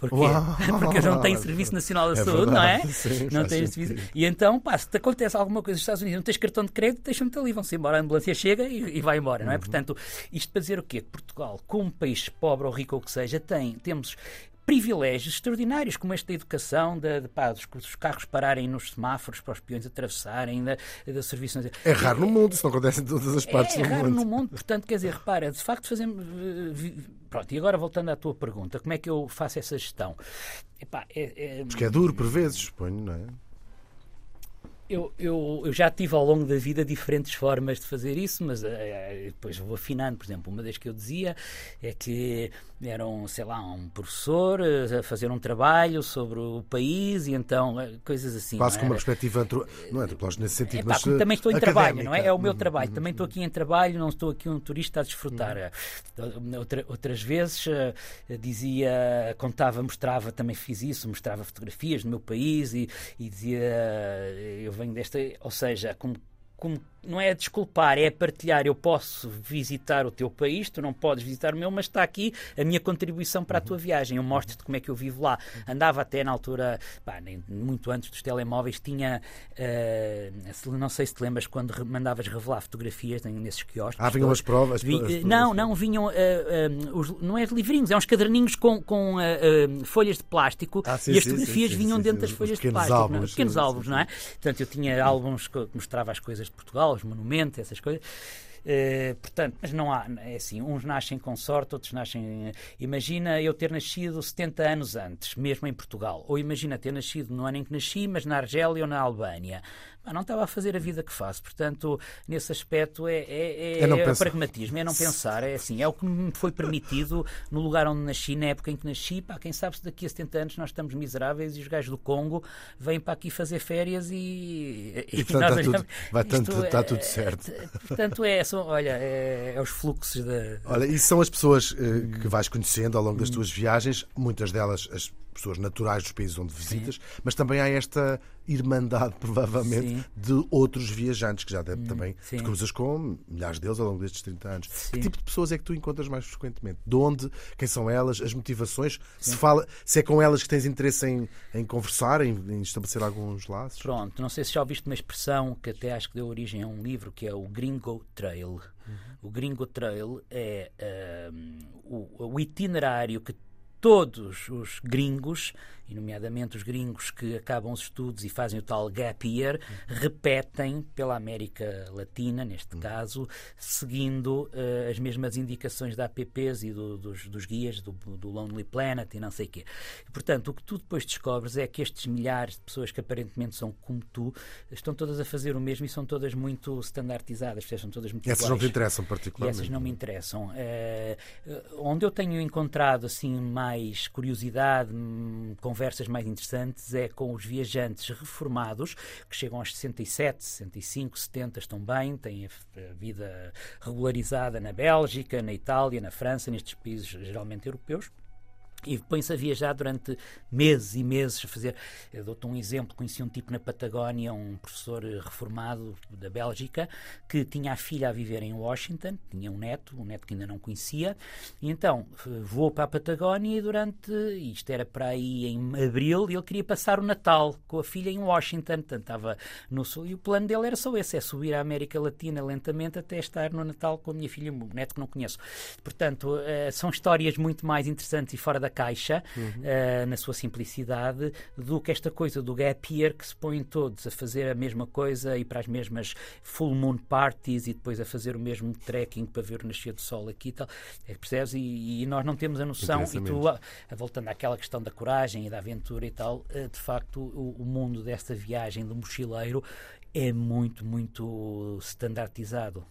Porquê? Uau, Porque não tem Serviço Nacional da é Saúde, verdade, não é? Sim, não tem serviço. E então, pá, se te acontece alguma coisa nos Estados Unidos, não tens cartão de crédito, deixam-te ali, vão-se embora, a ambulância chega e, e vai embora, não é? Uhum. Portanto, isto para dizer o quê? Que Portugal, como país pobre ou rico ou que seja, tem, temos privilégios extraordinários, como este da educação, de, de, pá, dos, dos, carros pararem nos semáforos para os peões atravessarem, da, da serviço. É raro no mundo, isso não acontece em todas as partes é, do mundo. É raro no mundo, portanto, quer dizer, repara, de facto fazemos. Eh, pronto, e agora voltando à tua pergunta, como é que eu faço essa gestão? Epá, é, é... Porque é duro por vezes, suponho, não é? Eu, eu, eu, já tive ao longo da vida diferentes formas de fazer isso, mas uh, depois vou afinando. Por exemplo, uma das que eu dizia é que era um, sei lá, um professor uh, a fazer um trabalho sobre o país e então coisas assim. Quase com uma perspectiva, antro... não é antropológica nesse sentido, é, pá, mas também estou em trabalho, não é? É o meu uhum, trabalho. Uhum, também estou uhum. aqui em trabalho, não estou aqui um turista a desfrutar. Outra, outras vezes dizia, contava, mostrava, também fiz isso, mostrava fotografias do meu país e, e dizia, eu venho desta, ou seja, como, como não é desculpar, é partilhar. Eu posso visitar o teu país, tu não podes visitar o meu, mas está aqui a minha contribuição para a tua viagem. Eu mostro-te como é que eu vivo lá. Andava até na altura, pá, muito antes dos telemóveis, tinha, uh, não sei se te lembras, quando mandavas revelar fotografias nesses quiosques. Ah, vinham as provas? Vi, provas não, não, vinham, uh, uh, os, não é livrinhos, é uns caderninhos com, com folhas de plástico ah, sim, e as sim, fotografias sim, vinham dentro das folhas de plástico. Álbuns, não? Pequenos álbuns, não é? Portanto, eu tinha álbuns que mostrava as coisas de Portugal os monumentos, essas coisas. Uh, portanto, mas não há, é assim, uns nascem com sorte, outros nascem. Imagina eu ter nascido 70 anos antes, mesmo em Portugal. Ou imagina ter nascido no ano em que nasci, mas na Argélia ou na Albânia não estava a fazer a vida que faço. Portanto, nesse aspecto é, é, é, é, é pragmatismo, é não pensar. É assim, é o que me foi permitido no lugar onde nasci, na época em que nasci. Pá, quem sabe se daqui a 70 anos nós estamos miseráveis e os gajos do Congo vêm para aqui fazer férias e. E, e portanto, está, tudo, vai tanto, está tudo certo. Portanto, é, são, olha, é, é, os fluxos da. Olha, e são as pessoas uh, que vais conhecendo ao longo das tuas viagens, muitas delas as pessoas naturais dos países onde visitas, Sim. mas também há esta irmandade, provavelmente, Sim. de outros viajantes que já deve, hum, também Sim. te cruzas com milhares deles ao longo destes 30 anos. Sim. Que tipo de pessoas é que tu encontras mais frequentemente? De onde? Quem são elas? As motivações? Se, fala, se é com elas que tens interesse em, em conversar, em, em, estabelecer alguns laços? Pronto, não sei se já ouviste uma expressão que até acho que deu origem a um livro que é o Gringo Trail. Uhum. O Gringo Trail é uh, o, o itinerário que todos os gringos e nomeadamente os gringos que acabam os estudos e fazem o tal gap year, repetem pela América Latina, neste hum. caso, seguindo uh, as mesmas indicações da APPs e do, dos, dos, guias do, do, Lonely Planet e não sei o quê. E, portanto, o que tu depois descobres é que estes milhares de pessoas que aparentemente são como tu, estão todas a fazer o mesmo e são todas muito standardizadas, são todas muito Essas iguais. não te interessam particularmente? E essas não me interessam. Uh, onde eu tenho encontrado assim mais curiosidade, hum, conversas mais interessantes é com os viajantes reformados, que chegam aos 67, 65, 70, estão bem, têm a vida regularizada na Bélgica, na Itália, na França, nestes países geralmente europeus e põe-se a viajar durante meses e meses fazer. Eu dou-te um exemplo: conheci um tipo na Patagónia, um professor reformado da Bélgica, que tinha a filha a viver em Washington, tinha um neto, um neto que ainda não conhecia, e então voou para a Patagónia e durante. Isto era para aí em abril, ele queria passar o Natal com a filha em Washington, portanto estava no sul, e o plano dele era só esse: é subir à América Latina lentamente até estar no Natal com a minha filha, um neto que não conheço. Portanto, eh, são histórias muito mais interessantes e fora da caixa, uhum. uh, na sua simplicidade, do que esta coisa do gap year que se põem todos a fazer a mesma coisa e para as mesmas full moon parties e depois a fazer o mesmo trekking para ver o nascer do sol aqui e tal. É, percebes? E, e, nós não temos a noção, e tu, a, voltando àquela questão da coragem e da aventura e tal, uh, de facto, o, o mundo desta viagem do mochileiro é muito, muito standardizado.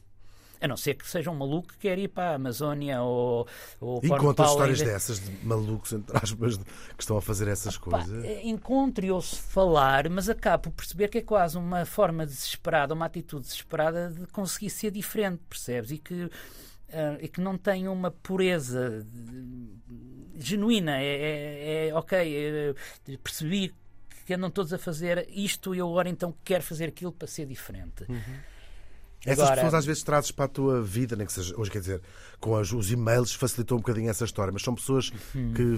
A não ser que seja um maluco que quer ir para a Amazónia ou, ou Encontra histórias dessas de malucos, entre aspas, que estão a fazer essas coisas? Eh, encontro e ouço falar, mas acabo por perceber que é quase uma forma desesperada, uma atitude desesperada de conseguir ser diferente, percebes? E que, uh, e que não tem uma pureza genuína. É, é, é ok, é, percebi que andam todos a fazer isto e eu agora então quero fazer aquilo para ser diferente. Uhum. Essas Agora, pessoas às vezes trazes para a tua vida, nem que seja, hoje quer dizer, com as, os e-mails facilitou um bocadinho essa história, mas são pessoas hum. que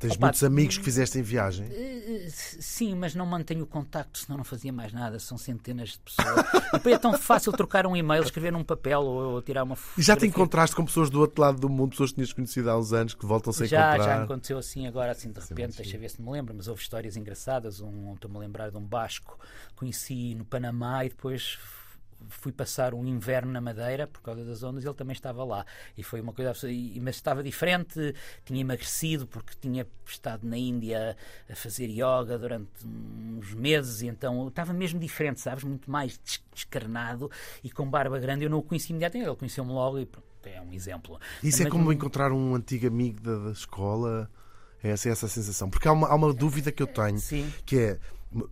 tens Opa, muitos amigos que fizeste em viagem. Eh, eh, sim, mas não mantenho o contacto, senão não fazia mais nada, são centenas de pessoas. Depois é tão fácil trocar um e-mail, escrever num papel ou, ou tirar uma fotografia. E já te encontraste com pessoas do outro lado do mundo, pessoas que tinhas conhecido há uns anos, que voltam sem já, encontrar? Já, aconteceu assim agora, assim de repente, deixa ver se me lembro, mas houve histórias engraçadas. Um, Estou-me a lembrar de um basco, conheci no Panamá e depois fui passar um inverno na Madeira por causa das ondas, ele também estava lá. E foi uma coisa mas estava diferente, tinha emagrecido porque tinha estado na Índia a fazer yoga durante uns meses e então estava mesmo diferente, sabes, muito mais descarnado e com barba grande. Eu não o conheci imediatamente, ele conheceu-me logo e pronto, é um exemplo. Isso é como encontrar um antigo amigo da, da escola. É essa, é essa a sensação. Porque há uma, há uma dúvida que eu tenho, Sim. que é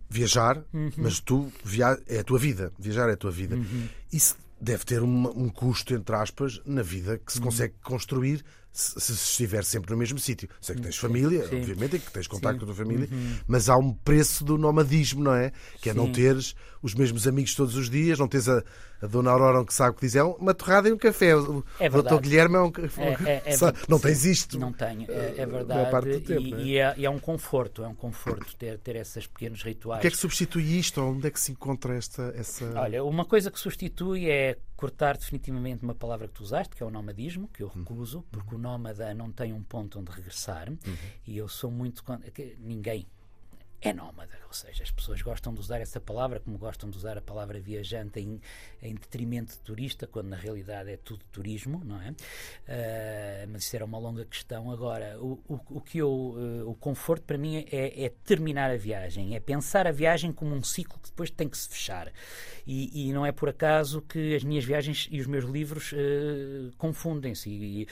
viajar, uhum. mas tu via... é a tua vida. Viajar é a tua vida. Uhum. Isso deve ter um, um, custo, entre aspas, na vida que se uhum. consegue construir se, se estiver sempre no mesmo sítio. Sei que tens família, Sim. obviamente, e que tens contato com a tua família, uhum. mas há um preço do nomadismo, não é? Que é Sim. não teres os mesmos amigos todos os dias, não tens a, a Dona Aurora que sabe o que diz, é uma torrada e um café. O é Doutor Guilherme é um é, é, é, Não tens isto. Não tenho, é, é verdade. Tempo, e, é? E, é, e, é, um conforto, é um conforto ter, ter esses pequenos rituais. O que é que substitui isto? Onde é que se encontra esta. Essa... Olha, uma coisa que substitui é cortar definitivamente uma palavra que tu usaste, que é o nomadismo, que eu uhum. recuso, porque o nómada não tem um ponto onde regressar, uhum. e eu sou muito. Ninguém é nómada. Ou seja, as pessoas gostam de usar essa palavra como gostam de usar a palavra viajante em, em detrimento de turista, quando na realidade é tudo turismo, não é? Uh, mas isso era uma longa questão. Agora, o, o, o que eu, uh, o conforto para mim é, é, terminar a viagem, é pensar a viagem como um ciclo que depois tem que se fechar. E, e não é por acaso que as minhas viagens e os meus livros uh, confundem-se.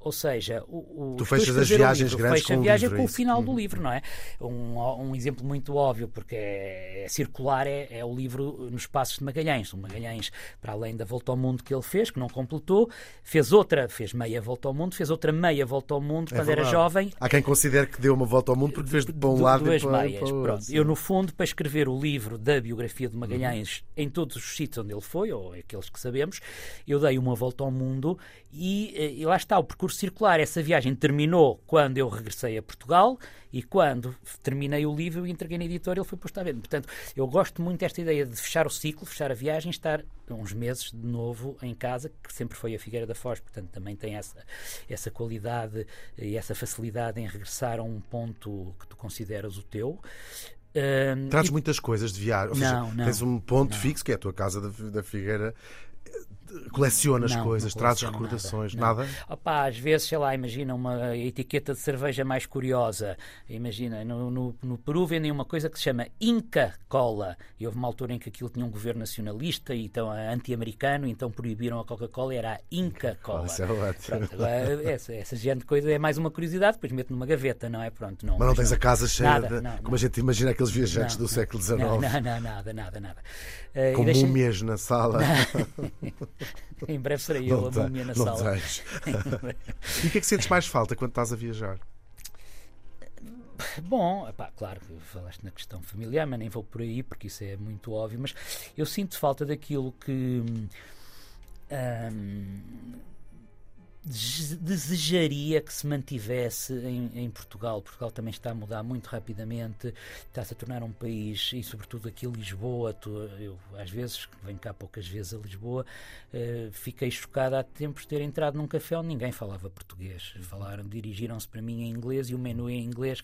Ou seja, o, o, tu fechas as viagens livro, grandes com a viagem livro, com é o final do livro, não é? Um, um exemplo muito óbvio porque é, é circular, é, é, o livro nos Passos de Magalhães. O Magalhães, para além da volta ao mundo que ele fez, que não completou, fez outra, fez meia volta ao mundo, fez outra meia volta ao mundo é quando era jovem. Há quem considere que deu uma volta ao mundo porque fez de para um lado duas e para, meias. Para Pronto. Eu, no fundo, para escrever o livro da biografia de Magalhães uhum. em todos os sítios onde ele foi, ou aqueles que sabemos, eu dei uma volta ao mundo e, eh, e lá está, o percurso circular. Essa viagem terminou quando eu regressei a Portugal e quando terminei o livro e entreguei na editora, ele foi posto à venda. Portanto, eu gosto muito desta ideia de fechar o ciclo, fechar a viagem, estar uns meses de novo em casa, que sempre foi a Figueira da Foz, portanto também tem essa, essa qualidade e essa facilidade em regressar a um ponto que tu consideras o teu. Um, Trazes e... muitas coisas de viagem. Ou não, seja, não, tens um ponto não. fixo, que é a tua casa da, da Figueira colecionas não, coisas, não trazes recordações, nada? nada? Opa, às vezes, sei lá, imagina uma etiqueta de cerveja mais curiosa. Imagina, no, no, no Peru vendem uma coisa que se chama Inca Cola. E houve uma altura em que aquilo tinha um governo nacionalista e então anti-americano, então proibiram a Coca-Cola, era a Inca Cola. É. Pronto, agora, essa, essa gente de coisa é mais uma curiosidade, depois meto numa gaveta, não é? Pronto, não, mas não tens não, a casa cheia nada, de. Não, como a gente imagina aqueles viajantes do século XIX. Não, não, não, nada, nada, nada. Uh, Com deixa... múmias na sala. em breve serei eu a múmia na sala. e o que é que sentes mais falta quando estás a viajar? Bom, epá, claro que falaste na questão familiar, mas nem vou por aí porque isso é muito óbvio, mas eu sinto falta daquilo que. Hum, desejaria que se mantivesse em, em, Portugal. Portugal também está a mudar muito rapidamente, está-se a tornar um país, e sobretudo aqui Lisboa, tu, eu às vezes, venho cá poucas vezes a Lisboa, uh, fiquei chocada há tempos de ter entrado num café onde ninguém falava português. Falaram, dirigiram-se para mim em inglês e o menu é em inglês.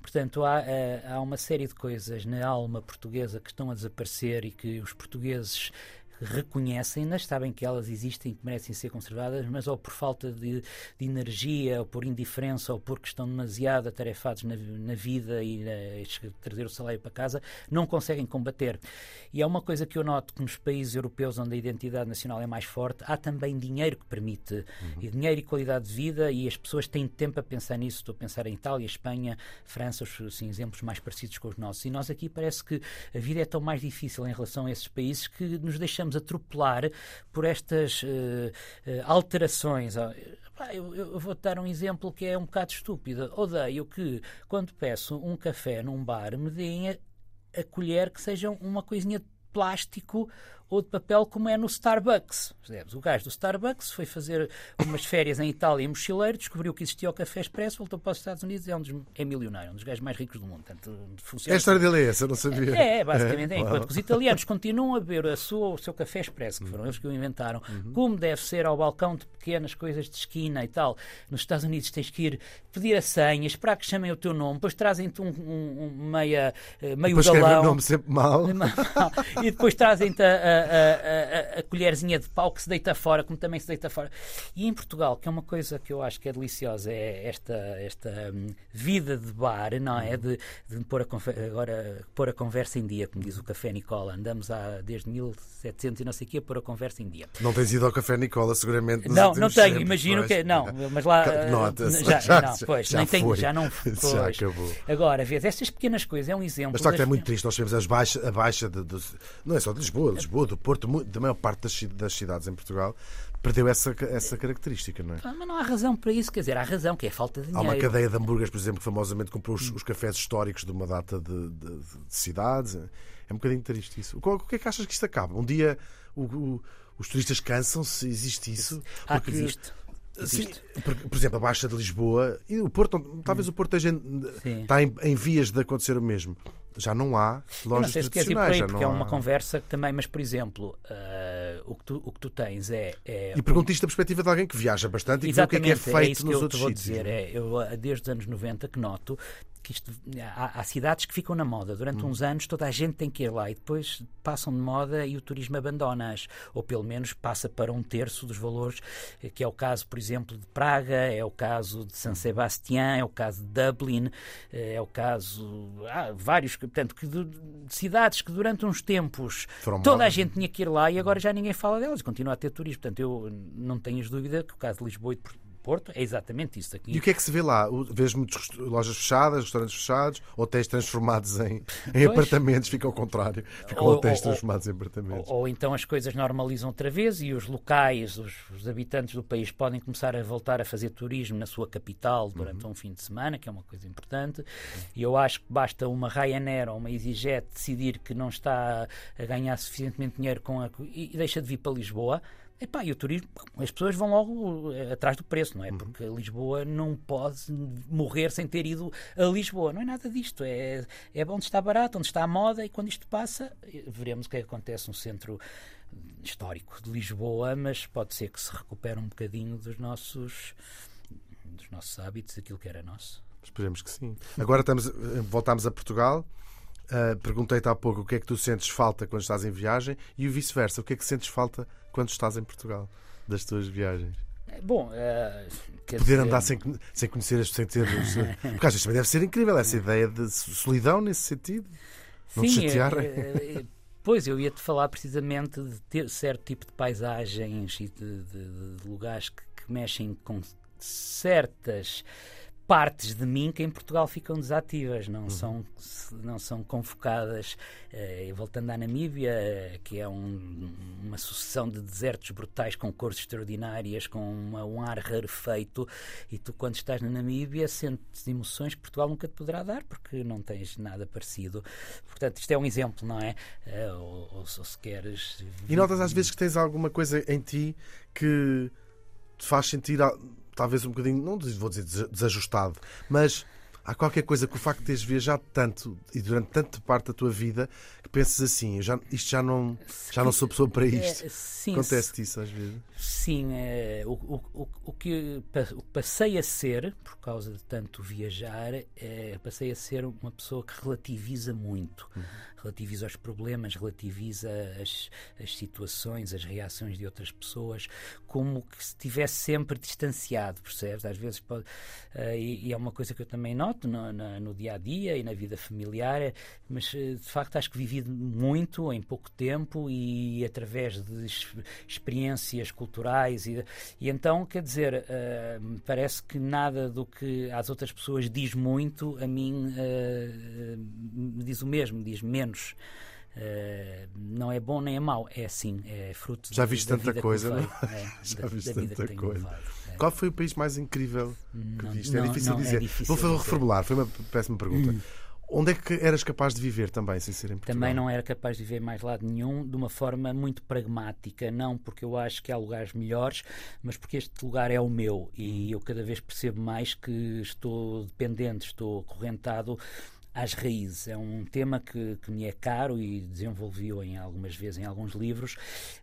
Portanto, há, uh, há uma série de coisas na alma portuguesa que estão a desaparecer e que os portugueses reconhecem-nas, sabem que elas existem e que merecem ser conservadas, mas ou por falta de, de, energia, ou por indiferença, ou porque estão demasiado atarefados na, na vida e na, trazer o salário para casa, não conseguem combater. E é uma coisa que eu noto que nos países europeus onde a identidade nacional é mais forte, há também dinheiro que permite, uhum. e dinheiro e qualidade de vida, e as pessoas têm tempo a pensar nisso. Estou a pensar em Itália, Espanha, França, os assim, exemplos mais parecidos com os nossos. E nós aqui parece que a vida é tão mais difícil em relação a esses países que nos deixamos deixamos atropelar por estas uh, alterações. Eu, eu vou-te dar um exemplo que é um bocado estúpido. Odeio que, quando peço um café num bar, me deem a, a colher que seja uma coisinha de plástico ou de papel, como é no Starbucks. O gajo do Starbucks foi fazer umas férias em Itália em mochileiro, descobriu que existia o café expresso, voltou para os Estados Unidos e é, um dos, é milionário, um dos gajos mais ricos do mundo. Portanto, funciona a história dele é essa, eu não sabia. É, é basicamente é. Enquanto que os italianos continuam a beber a sua, o seu café expresso, que foram eles que o inventaram, uhum. como deve ser ao balcão de pequenas coisas de esquina e tal. Nos Estados Unidos tens que ir pedir a senha, esperar que chamem o teu nome, depois trazem-te um, um, um meia, uh, meio depois galão. o nome sempre mal. e depois trazem-te a, a, a a, a, colherzinha de pau que se deita fora, como também se deita fora. E em Portugal, que é uma coisa que eu acho que é deliciosa, é esta, esta hum, vida de bar, não é? De, de pôr a, agora pôr a conversa em dia, como diz o Café Nicola. Andamos há, desde 1700 e não sei o quê a pôr a conversa em dia. Não tens ido ao Café Nicola, seguramente. Não, não tenho, imagino pois. que. Não, mas lá. Nota já, já, não, pois, já nem foi. tenho, já não pois. Já acabou. Agora, vês, estas pequenas coisas é um exemplo. Mas de facto é muito triste. Nós tivemos as baixa, a baixa de, de, não é só de Lisboa, Lisboa, do Porto, da maior parte das, das cidades em Portugal perdeu essa, essa característica, não é? Ah, mas não há razão para isso, quer dizer, há razão, que é falta de dinheiro. Há uma cadeia de hambúrgueres, por exemplo, que famosamente comprou os, os cafés históricos de uma data de, de, de, cidades. É um bocadinho triste isso. O que é que achas que isto acaba? Um dia o, o, os turistas cansam-se? Existe isso? Ah, Porque... existe. Sim, por, por, exemplo, a Baixa de Lisboa e o Porto, talvez o Porto esteja, está em, em, vias de acontecer o mesmo já não há lojas não tradicionais. Aí, já porque é uma conversa também, mas por exemplo, uh, o, que tu, o que tu tens é. é e pergunto isto da perspectiva de alguém que viaja bastante e que vê o que é, que é feito é isso nos que outros eu sítios. Dizer, é, eu, desde os anos 90 que noto que isto, há, há, cidades que ficam na moda. Durante hum. uns anos toda a gente tem que ir lá e depois passam de moda e o turismo abandona-as. Ou pelo menos passa para um terço dos valores, eh, que é o caso, por exemplo, de Praga, é o caso de San Sebastián, é o caso de Dublin, eh, é o caso. Há vários, portanto, que de, de cidades que durante uns tempos Foram toda a gente tinha que ir lá e agora já ninguém fala delas, continua a ter turismo. Portanto, eu não tenho dúvida que o caso de Lisboa e de Porto é exatamente isso aqui. E o que é que se vê lá? Vês muitas lojas fechadas, restaurantes fechados, hotéis transformados em, em apartamentos, fica ao contrário, ficam ou, hotéis ou, transformados ou, em apartamentos. Ou, então as coisas normalizam outra vez e os locais, os, os, habitantes do país podem começar a voltar a fazer turismo na sua capital durante uhum. um fim de semana, que é uma coisa importante. E eu acho que basta uma Ryanair ou uma EasyJet decidir que não está a ganhar suficientemente dinheiro com a, e deixa de vir para Lisboa Epá, e o turismo, as pessoas vão logo eh, atrás do preço, não é? Uhum. Porque Lisboa não pode morrer sem ter ido a Lisboa. Não é nada disto. É, é onde está barato, onde está a moda, e quando isto passa, eh, veremos o que é que acontece no centro histórico de Lisboa, mas pode ser que se recupere um bocadinho dos nossos, dos nossos hábitos, aquilo que era nosso. Esperemos que sim. Agora estamos, eh, voltamos a Portugal. Uh, Perguntei-te há pouco o que é que tu sentes falta quando estás em viagem e o vice-versa. O que é que sentes falta quando estás em Portugal das tuas viagens? Bom, uh, poder dizer... andar sem, sem conhecer as sem ter. Porque às vezes também deve ser incrível essa ideia de solidão nesse sentido. Não Sim, te chatearem. É, é, pois, eu ia-te falar precisamente de ter certo tipo de paisagens e de, de, de lugares que, que mexem com certas partes de mim que em Portugal ficam desativas, não, uhum. são, não são convocadas. Uh, voltando à Namíbia, uh, que é um, uma sucessão de desertos brutais com cores extraordinárias, com uma, um ar rarefeito, e tu, quando estás na Namíbia, sentes emoções que Portugal nunca te poderá dar, porque não tens nada parecido. Portanto, isto é um exemplo, não é? Uh, ou, ou, ou se queres. E notas às vezes que tens alguma coisa em ti que te faz sentir talvez um bocadinho, não vou dizer desajustado, mas há qualquer coisa que o facto de teres viajado tanto e durante tanta parte da tua vida que penses assim, já, isto já não, já não sou pessoa para isto. É, sim, Acontece-te isso às vezes? Sim, é, o, o, o, que passei a ser, por causa de tanto viajar, é, passei a ser uma pessoa que relativiza muito. Uhum. Relativiza os problemas, relativiza as, as situações, as reações de outras pessoas, como que se estivesse sempre distanciado, percebes? Às vezes pode. Uh, e, e, é uma coisa que eu também noto no, no, no dia a dia e na vida familiar, mas eh, de facto acho que vivi muito em pouco tempo e através de experiências culturais e, e então, quer dizer, uh, parece que nada do que às outras pessoas diz muito, a mim uh, me diz o mesmo, diz menos. Uh, não é bom nem é mau, é assim, é fruto Já viste tanta coisa, não? É, Já da, viste da tanta coisa. Levado, é. Qual foi o país mais incrível que não, viste? É difícil não, é dizer. É difícil Vou reformular, foi uma péssima pergunta. Hum. Onde é que eras capaz de viver também, sem ser em Portugal? Também não era capaz de viver mais lado nenhum, de uma forma muito pragmática. Não porque eu acho que há lugares melhores, mas porque este lugar é o meu e eu cada vez percebo mais que estou dependente, estou acorrentado às raízes. É um tema que, que me é caro e desenvolvi-o em algumas vezes em alguns livros.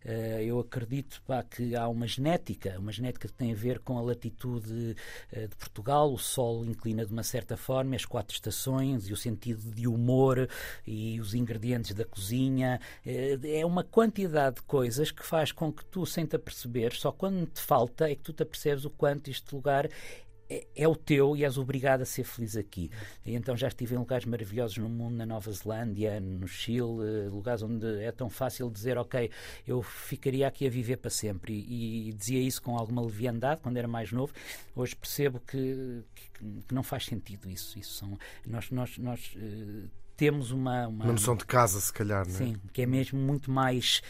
Uh, eu acredito pá, que há uma genética, uma genética que tem a ver com a latitude uh, de Portugal. O sol inclina de uma certa forma, as quatro estações e o sentido de humor e os ingredientes da cozinha. Uh, é uma quantidade de coisas que faz com que tu, sem te aperceber, só quando te falta é que tu te apercebes o quanto este lugar é, é, o teu e és obrigado a ser feliz aqui. E então já estive em lugares maravilhosos no mundo, na Nova Zelândia, no Chile, lugares onde é tão fácil dizer, ok, eu ficaria aqui a viver para sempre. E, e dizia isso com alguma leviandade quando era mais novo. Hoje percebo que, que, que não faz sentido isso. isso são, nós, nós, nós uh, temos uma, uma, uma noção de casa, se calhar, não é? Sim, que é mesmo muito mais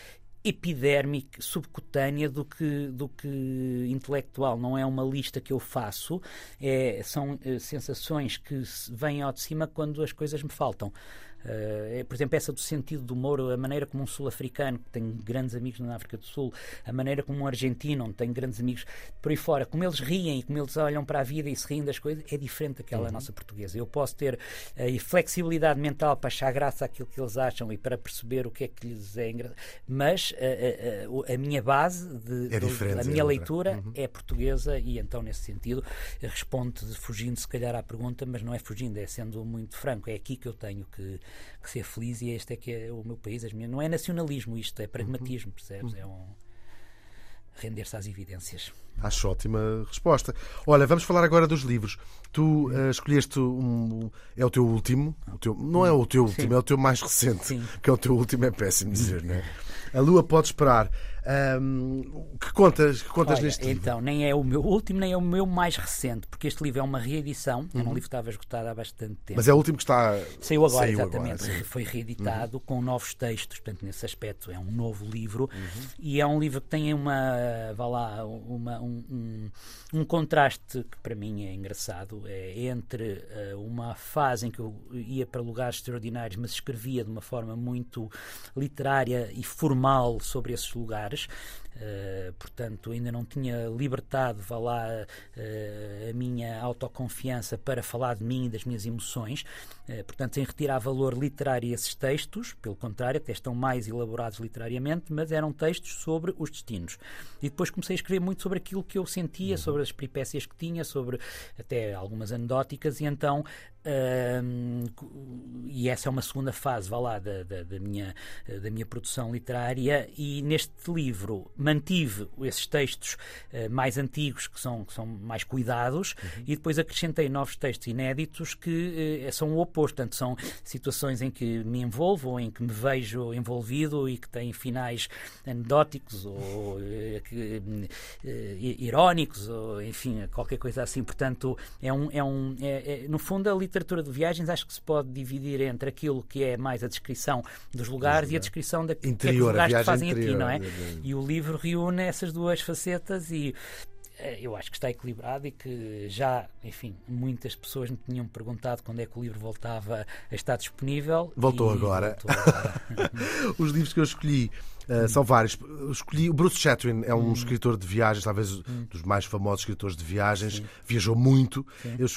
epidérmica, subcutânea do que, do que intelectual. Não é uma lista que eu faço, é, são é, sensações que vêm ao de cima quando as coisas me faltam. Uh, por exemplo, essa do sentido do humor, a maneira como um sul-africano, que tem grandes amigos na África do Sul, a maneira como um argentino, onde tem grandes amigos por aí fora, como eles riem e como eles olham para a vida e se riem das coisas, é diferente daquela uhum. nossa portuguesa. Eu posso ter uh, flexibilidade mental para achar graça àquilo que eles acham e para perceber o que é que lhes é engraçado, mas uh, a minha base, de, é do, a minha é leitura uhum. é portuguesa e então, nesse sentido, responde fugindo se calhar à pergunta, mas não é fugindo, é sendo muito franco. É aqui que eu tenho que, que ser feliz e este é que é o meu país. As minhas... Não é nacionalismo isto, é pragmatismo, uhum. percebes? Uhum. É um render-se às evidências. Acho ótima resposta. Olha, vamos falar agora dos livros. Tu uh, escolheste um. É o teu último. O teu, não é o teu último, Sim. é o teu mais recente. Sim. Que é o teu último, é péssimo dizer, não é? A Lua pode esperar. Um, que contas, que contas Olha, neste livro? Então, nem é o meu último, nem é o meu mais recente, porque este livro é uma reedição. Uhum. Era um livro que estava esgotado há bastante tempo. Mas é o último que está. Saiu agora, Saiu exatamente. Agora, Foi reeditado uhum. com novos textos, portanto, nesse aspecto é um novo livro. Uhum. E é um livro que tem uma. Vá lá, uma, um, um, um, contraste que para mim é engraçado. É entre uh, uma fase em que eu ia para lugares extraordinários, mas escrevia de uma forma muito literária e formal sobre esses lugares. Yeah. Uh, portanto, ainda não tinha libertado, vá lá, uh, a minha autoconfiança para falar de mim e das minhas emoções. Uh, portanto, sem retirar valor literário a esses textos, pelo contrário, até estão mais elaborados literariamente, mas eram textos sobre os destinos. E depois comecei a escrever muito sobre aquilo que eu sentia, uhum. sobre as peripécias que tinha, sobre até algumas anedóticas, e então e essa é uma segunda fase, vá lá, da, da, da, minha, da minha produção literária. E neste livro mantive esses textos uh, mais antigos, que são, que são mais cuidados, uhum. e depois acrescentei novos textos inéditos que uh, são o oposto. Portanto, são situações em que me envolvo, ou em que me vejo envolvido e que têm finais anedóticos ou uh, irónicos, ou enfim, qualquer coisa assim. Portanto, é um, é um é, é, no fundo, a literatura de viagens acho que se pode dividir entre aquilo que é mais a descrição dos lugares e a descrição da interior, que, que os lugares que fazem interior, aqui, não é? E o livro reúne essas duas facetas e eu acho que está equilibrado e que já, enfim, muitas pessoas me tinham perguntado quando é que o livro voltava a estar disponível. Voltou agora. Voltou agora. Os livros que eu escolhi Uh, são vários. Escolhi o Bruce Chatwin, é um hum. escritor de viagens, talvez hum. dos mais famosos escritores de viagens. Sim. Viajou muito. Eu,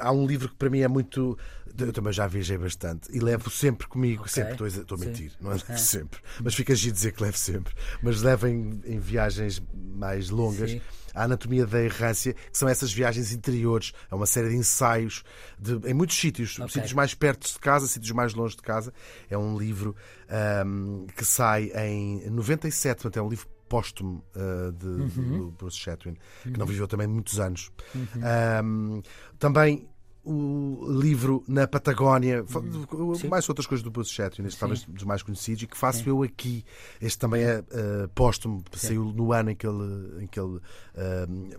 há um livro que para mim é muito. Eu também já viajei bastante e levo sempre comigo. Okay. Sempre estou, estou a mentir, não é? é? Sempre. Mas fica a dizer que levo sempre. Mas levo em, em viagens mais longas. Sim a Anatomia da Errância, que são essas viagens interiores. É uma série de ensaios de, em muitos sítios, okay. sítios mais perto de casa, sítios mais longe de casa. É um livro um, que sai em 97, portanto, é um livro póstumo uh, de, uhum. do Bruce Chatwin, que uhum. não viveu também muitos anos. Uhum. Um, também o livro na Patagónia, hum. mais outras coisas do Bruce Chatwin, este talvez dos mais conhecidos, e que faço Sim. eu aqui. Este também é uh, póstumo, Sim. saiu no ano em que ele, em que ele uh,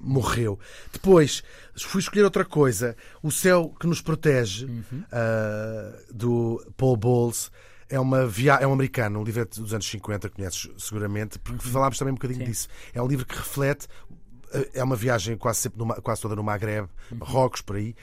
morreu. Depois fui escolher outra coisa, O Céu que Nos Protege, uhum. uh, do Paul Bowles. É, uma via... é um americano, um livro dos anos 50, conheces seguramente, porque uhum. falámos também um bocadinho Sim. disso. É um livro que reflete é uma viagem quase, sempre no, quase toda no Maghreb, Marrocos, por aí.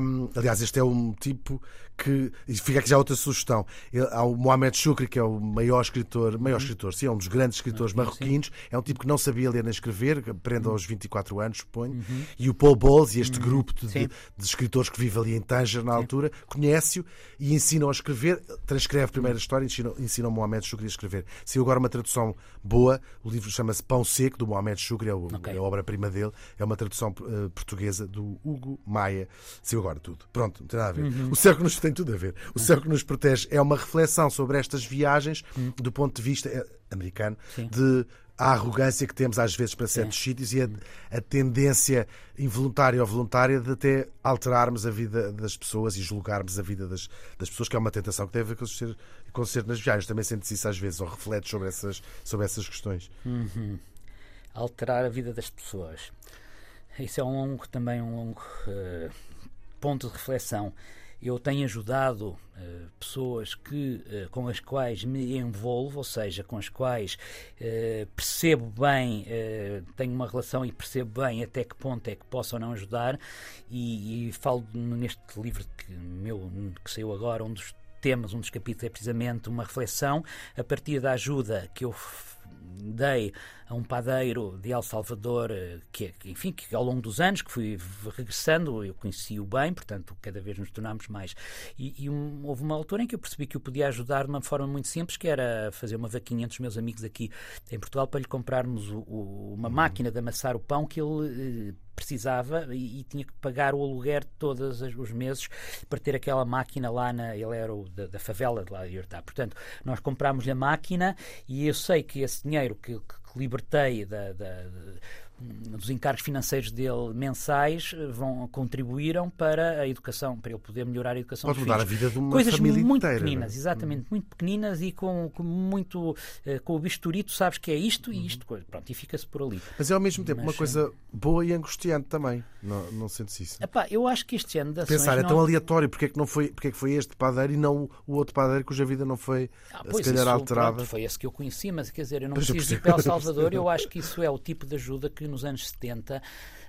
Um, aliás, este é um tipo que. Fica aqui já outra sugestão. Há o Mohamed Shukri, que é o maior escritor, maior uhum. escritor, sim, é um dos grandes escritores marroquinos. É um tipo que não sabia ler nem escrever, aprende aos 24 anos, suponho. Uhum. E o Paul Bowles e este uhum. grupo de, de, de, escritores que vive ali em Tanger, na altura, conhece-o e ensinam a escrever. Transcreve a primeira história e ensinam, ensinam o Mohamed Shukri a escrever. Saiu agora uma tradução boa. O livro chama-se Pão Seco, do Mohamed Shukri, é, o, okay. é a obra-prima dele. É uma tradução uh, portuguesa do Hugo Maia. Saiu agora tudo. Pronto, não tem nada a ver. Uhum. O que nos tem tudo a ver. O céu que nos protege é uma reflexão sobre estas viagens uhum. do ponto de vista eh, americano Sim. de a arrogância que temos às vezes para certos Sim. sítios e a, a, tendência involuntária ou voluntária de até alterarmos a vida das pessoas e julgarmos a vida das, das pessoas, que é uma tentação que deve acontecer, acontecer nas viagens. Também sentes isso às vezes ou refletes sobre essas, sobre essas questões. Uhum. Alterar a vida das pessoas. Isso é um longo, também um longo uh, ponto de reflexão eu tenho ajudado uh, pessoas que, uh, com as quais me envolvo, ou seja, com as quais uh, percebo bem, tenho uma relação e percebo bem até que ponto é que posso ou não ajudar, e, e falo neste livro que, meu, que saiu agora, um dos temas. Um dos capítulos é precisamente uma reflexão a partir da ajuda que eu dei a um padeiro de El Salvador, eh, que, enfim, que ao longo dos anos que fui regressando, eu conheci-o bem, portanto, cada vez nos tornámos mais. E, e um, houve uma altura em que eu percebi que o podia ajudar de uma forma muito simples, que era fazer uma vaquinha entre os meus amigos aqui em Portugal para lhe comprarmos o, o, uma máquina de amassar o pão que ele eh, precisava e, e, tinha que pagar o aluguer todos os meses para ter aquela máquina lá na. Ele era o da, da favela de lá de Iortá. Portanto, nós comprámos-lhe a máquina e eu sei que esse dinheiro que, que libertei da, da, dos encargos financeiros dele mensais vão contribuíram para a educação, para ele poder melhorar a educação Pode mudar filhos. a vida de uma Coisas família muito inteira, pequeninas, não é? exatamente, muito pequeninas e com, com muito eh, com o bisturito, sabes que é isto Uhum. e isto, pronto, e fica-se por ali. Mas é ao mesmo tempo Mas, uma coisa boa e angustiante também. Não, não sentes isso? Epá, eu acho que este ano de ações Pensar, é não- tão aleatório, porque é que, não foi, porque é que foi este padeiro e não o outro padeiro cuja vida não foi, Ah, se pois, calhar, isso, alterada? pronto, foi esse que eu conheci, mas quer dizer, eu não Pois eu preciso ir percebo. para El Salvador. Eu acho que isso é o tipo de ajuda que nos anos 70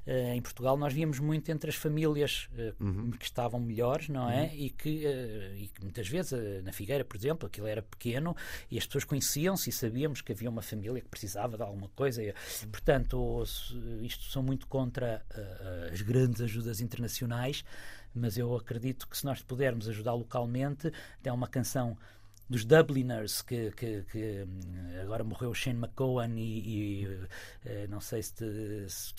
eh, em Portugal nós víamos muito entre as famílias eh, Uhum. que estavam melhores, não é? E, que, eh, e que muitas vezes na Figueira, por exemplo, aquilo era pequeno e as pessoas conheciam-se e sabíamos que havia uma família que precisava de alguma coisa. E, portanto, isto são muito contra as grandes ajudas internacionais, mas eu acredito que se nós pudermos ajudar localmente, tem uma canção dos Dubliners, que, que- que, hum, agora morreu Shane McCohen e, e, eh, não sei se, te, se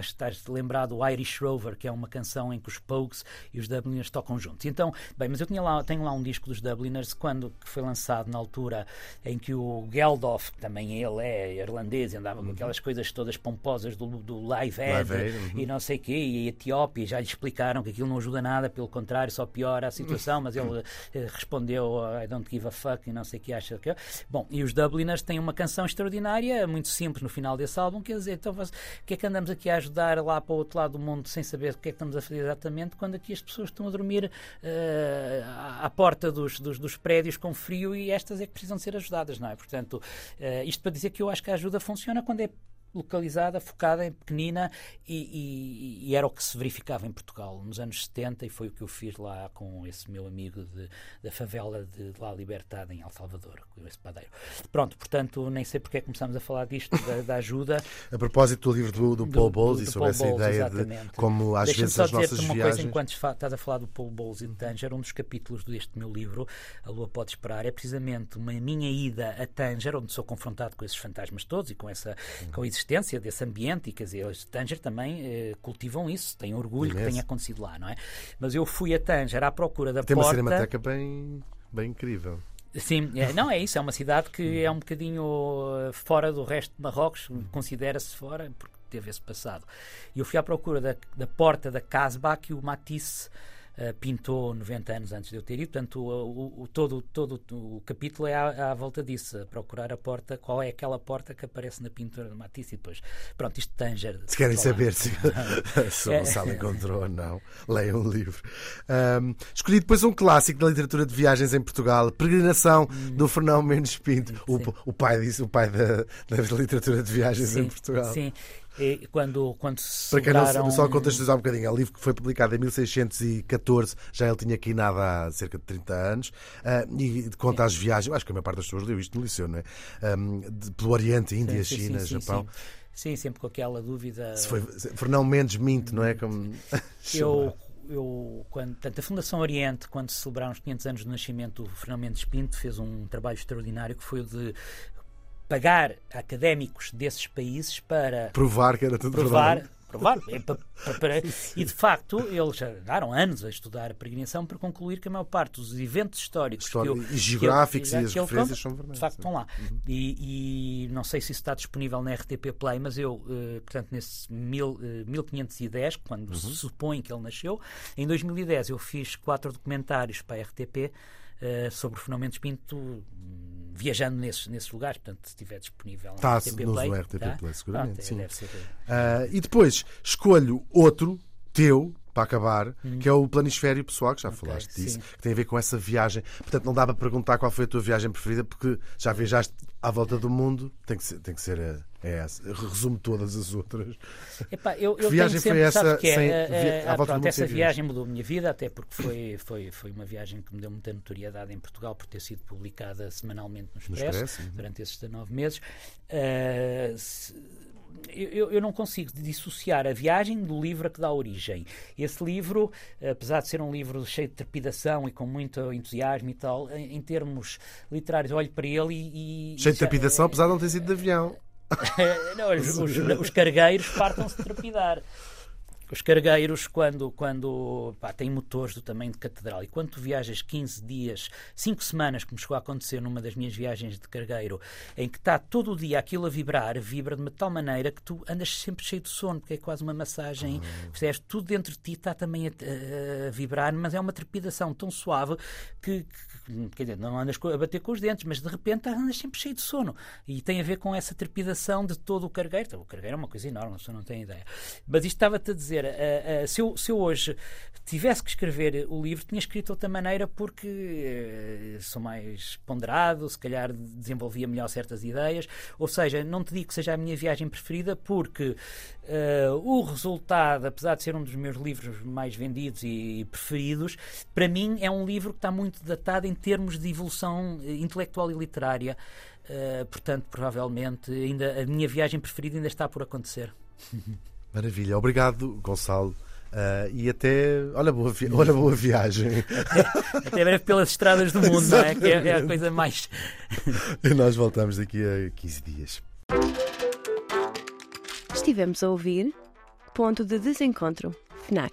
estás, estás lembrado do Irish Rover, que é uma canção em que os Pogues e os Dubliners tocam juntos. Então, bem, mas eu tinha lá, tenho lá um disco dos Dubliners quando que foi lançado na altura em que o Geldof, que também ele é irlandês, andava com aquelas coisas todas pomposas do, do Live Aid, Live Aid, uhum. e não sei o quê, e a Etiópia, já lhe explicaram que aquilo não ajuda nada, pelo contrário, só piora a situação, mas ele eh, respondeu I don't give a fuck e não sei o que acha que Bom, e os Dubliners têm uma canção extraordinária, muito simples no final desse álbum, quer dizer, então o que é que andamos aqui a ajudar lá para o outro lado do mundo sem saber o que é que estamos a fazer exatamente, quando aqui as pessoas estão a dormir eh, à porta dos, dos, dos prédios com frio e estas é que precisam de ser ajudadas, não é? Portanto, eh, isto para dizer que eu acho que a ajuda funciona quando é localizada, focada em pequenina e, e- e era o que se verificava em Portugal nos anos 70 e foi o que eu fiz lá com esse meu amigo de- da favela de La Libertada em El Salvador, com esse padeiro. Pronto, portanto, nem sei porque é que começamos a falar disto, da, da ajuda. A propósito do livro do, do Paul Bowles do- e sobre Paul essa Bowles, ideia de exatamente. como às vezes as nossas uma viagens. coisa enquanto estás a falar do Paul Bowles e de Tanger, um dos capítulos deste meu livro, A Lua Pode Esperar, é precisamente uma minha ida a Tanger, onde sou confrontado com esses fantasmas todos e com essa com a existência desse ambiente, e quer dizer, os de Tanger também eh, cultivam isso, têm orgulho que Imenso. tenha acontecido lá, não é? Mas eu fui a Tanger à procura da Tem uma porta. cinemateca bem, bem incrível. Sim, é, não é isso, é uma cidade que é um bocadinho uh, fora do resto de Marrocos, considera-se fora, porque teve esse passado. E eu fui à procura da, da porta da Casbah que o Matisse uh, pintou 90 anos antes de eu ter ido, portanto o, o- todo, todo o capítulo é à, à volta disso, a procurar a porta, qual é aquela porta que aparece na pintura do Matisse e depois, pronto, isto Tanger. Se querem saber se, se o. Gonçalo encontrou ou não, leiam o livro. Ahm, escolhi depois um clássico da literatura de viagens em Portugal, Peregrinação, do Fernão Mendes Pinto, o, Hum. Sim. o pai disso, o pai da, da literatura de viagens em Portugal. Sim, e quando, quando se Para quem não só contextualizar um bocadinho, é um livro que foi publicado em 1614, já ele tinha quinado há cerca de 30 anos, ah, e conta as viagens, eu acho que a maior parte das pessoas leu isto no liceu, não é? De- pelo Oriente, Índia, Sim, China, sim, sim, Japão. Sim. Sempre com aquela dúvida. Se foi Fernão Mendes Minto, não é? Como... Eu, eu quando, portanto, a Fundação Oriente, quando se celebraram os 500 anos do nascimento do Fernão Mendes Pinto, fez um trabalho extraordinário que foi o de pagar académicos desses países para Provar que era tudo provar. verdade. provar é pa- pa- para- e de facto, eles já andaram anos a estudar a peregrinação para concluir que a maior parte dos eventos históricos História- que eu, e geográficos que eu- e as referências são verdades, De facto, sim. estão lá. E, e não sei se isso está disponível na RTP Play, mas eu, eh, portanto, nesse mil, eh, 1510, quando Uhum. se supõe que ele nasceu, em 2010 eu fiz quatro documentários para a RTP eh, sobre o Fenómeno de Pinto, viajando nesses, nesses lugares. Portanto, se estiver disponível RTP no. RTP tá? Play, seguramente, Pronto, é, sim. Deve ser. Ah, e depois escolho outro, teu, para acabar, que é o planisfério pessoal, que já falaste sim. disso, que tem a ver com essa viagem. Portanto, não dá para perguntar qual foi a tua viagem preferida, porque já viajaste à volta do mundo, tem que ser, tem que ser a, é essa. Resumo todas as outras. Epá, eu, eu viagem tenho sempre, foi essa que é, sem- ah, pronto, essa viagem mudou a minha vida, até porque foi, foi, foi uma viagem que me deu muita notoriedade em Portugal por ter sido publicada semanalmente no No Expresso, Expresso, uhum. durante esses 19 meses. Eh, se- eu, eu não consigo dissociar a viagem do livro a que dá origem. Esse livro, apesar de ser um livro cheio de trepidação e com muito entusiasmo e tal, em, em termos literários, olho para ele e. e Cheio de trepidação, apesar de não ter sido de avião. Não, os, os, os cargueiros fartam-se de trepidar. Os cargueiros, quando, quando pá, têm motores do tamanho de catedral, e quando tu viajas 15 dias, 5 semanas, como chegou a acontecer numa das minhas viagens de cargueiro, em que está todo o dia aquilo a vibrar, vibra de uma tal maneira que tu andas sempre cheio de sono, porque é quase uma massagem, percebes? Tudo dentro de ti está também a, a- a vibrar, mas é uma trepidação tão suave que, que- quer dizer, não andas a bater com os dentes, mas de repente andas sempre cheio de sono. E tem a ver com essa trepidação de todo o cargueiro. Então, O cargueiro é uma coisa enorme, a pessoa não tem ideia. Mas isto estava-te a dizer, ah, ah, se, eu, se eu hoje tivesse que escrever o livro, tinha escrito de outra maneira porque eh, sou mais ponderado, se calhar desenvolvia melhor certas ideias. Ou seja, não te digo que seja a minha viagem preferida porque o resultado, apesar de ser um dos meus livros mais vendidos e preferidos, para mim é um livro que está muito datado em termos de evolução eh, intelectual e literária. Eh, portanto, provavelmente, ainda a minha viagem preferida ainda está por acontecer. Maravilha. Obrigado, Gonçalo. Ah, e até. Olha, boa, vi... olha, boa viagem. Até breve pelas estradas do mundo, não é? Que é, é a coisa mais. e nós voltamos daqui a 15 dias. Estivemos a ouvir Ponto de Desencontro, FNAC.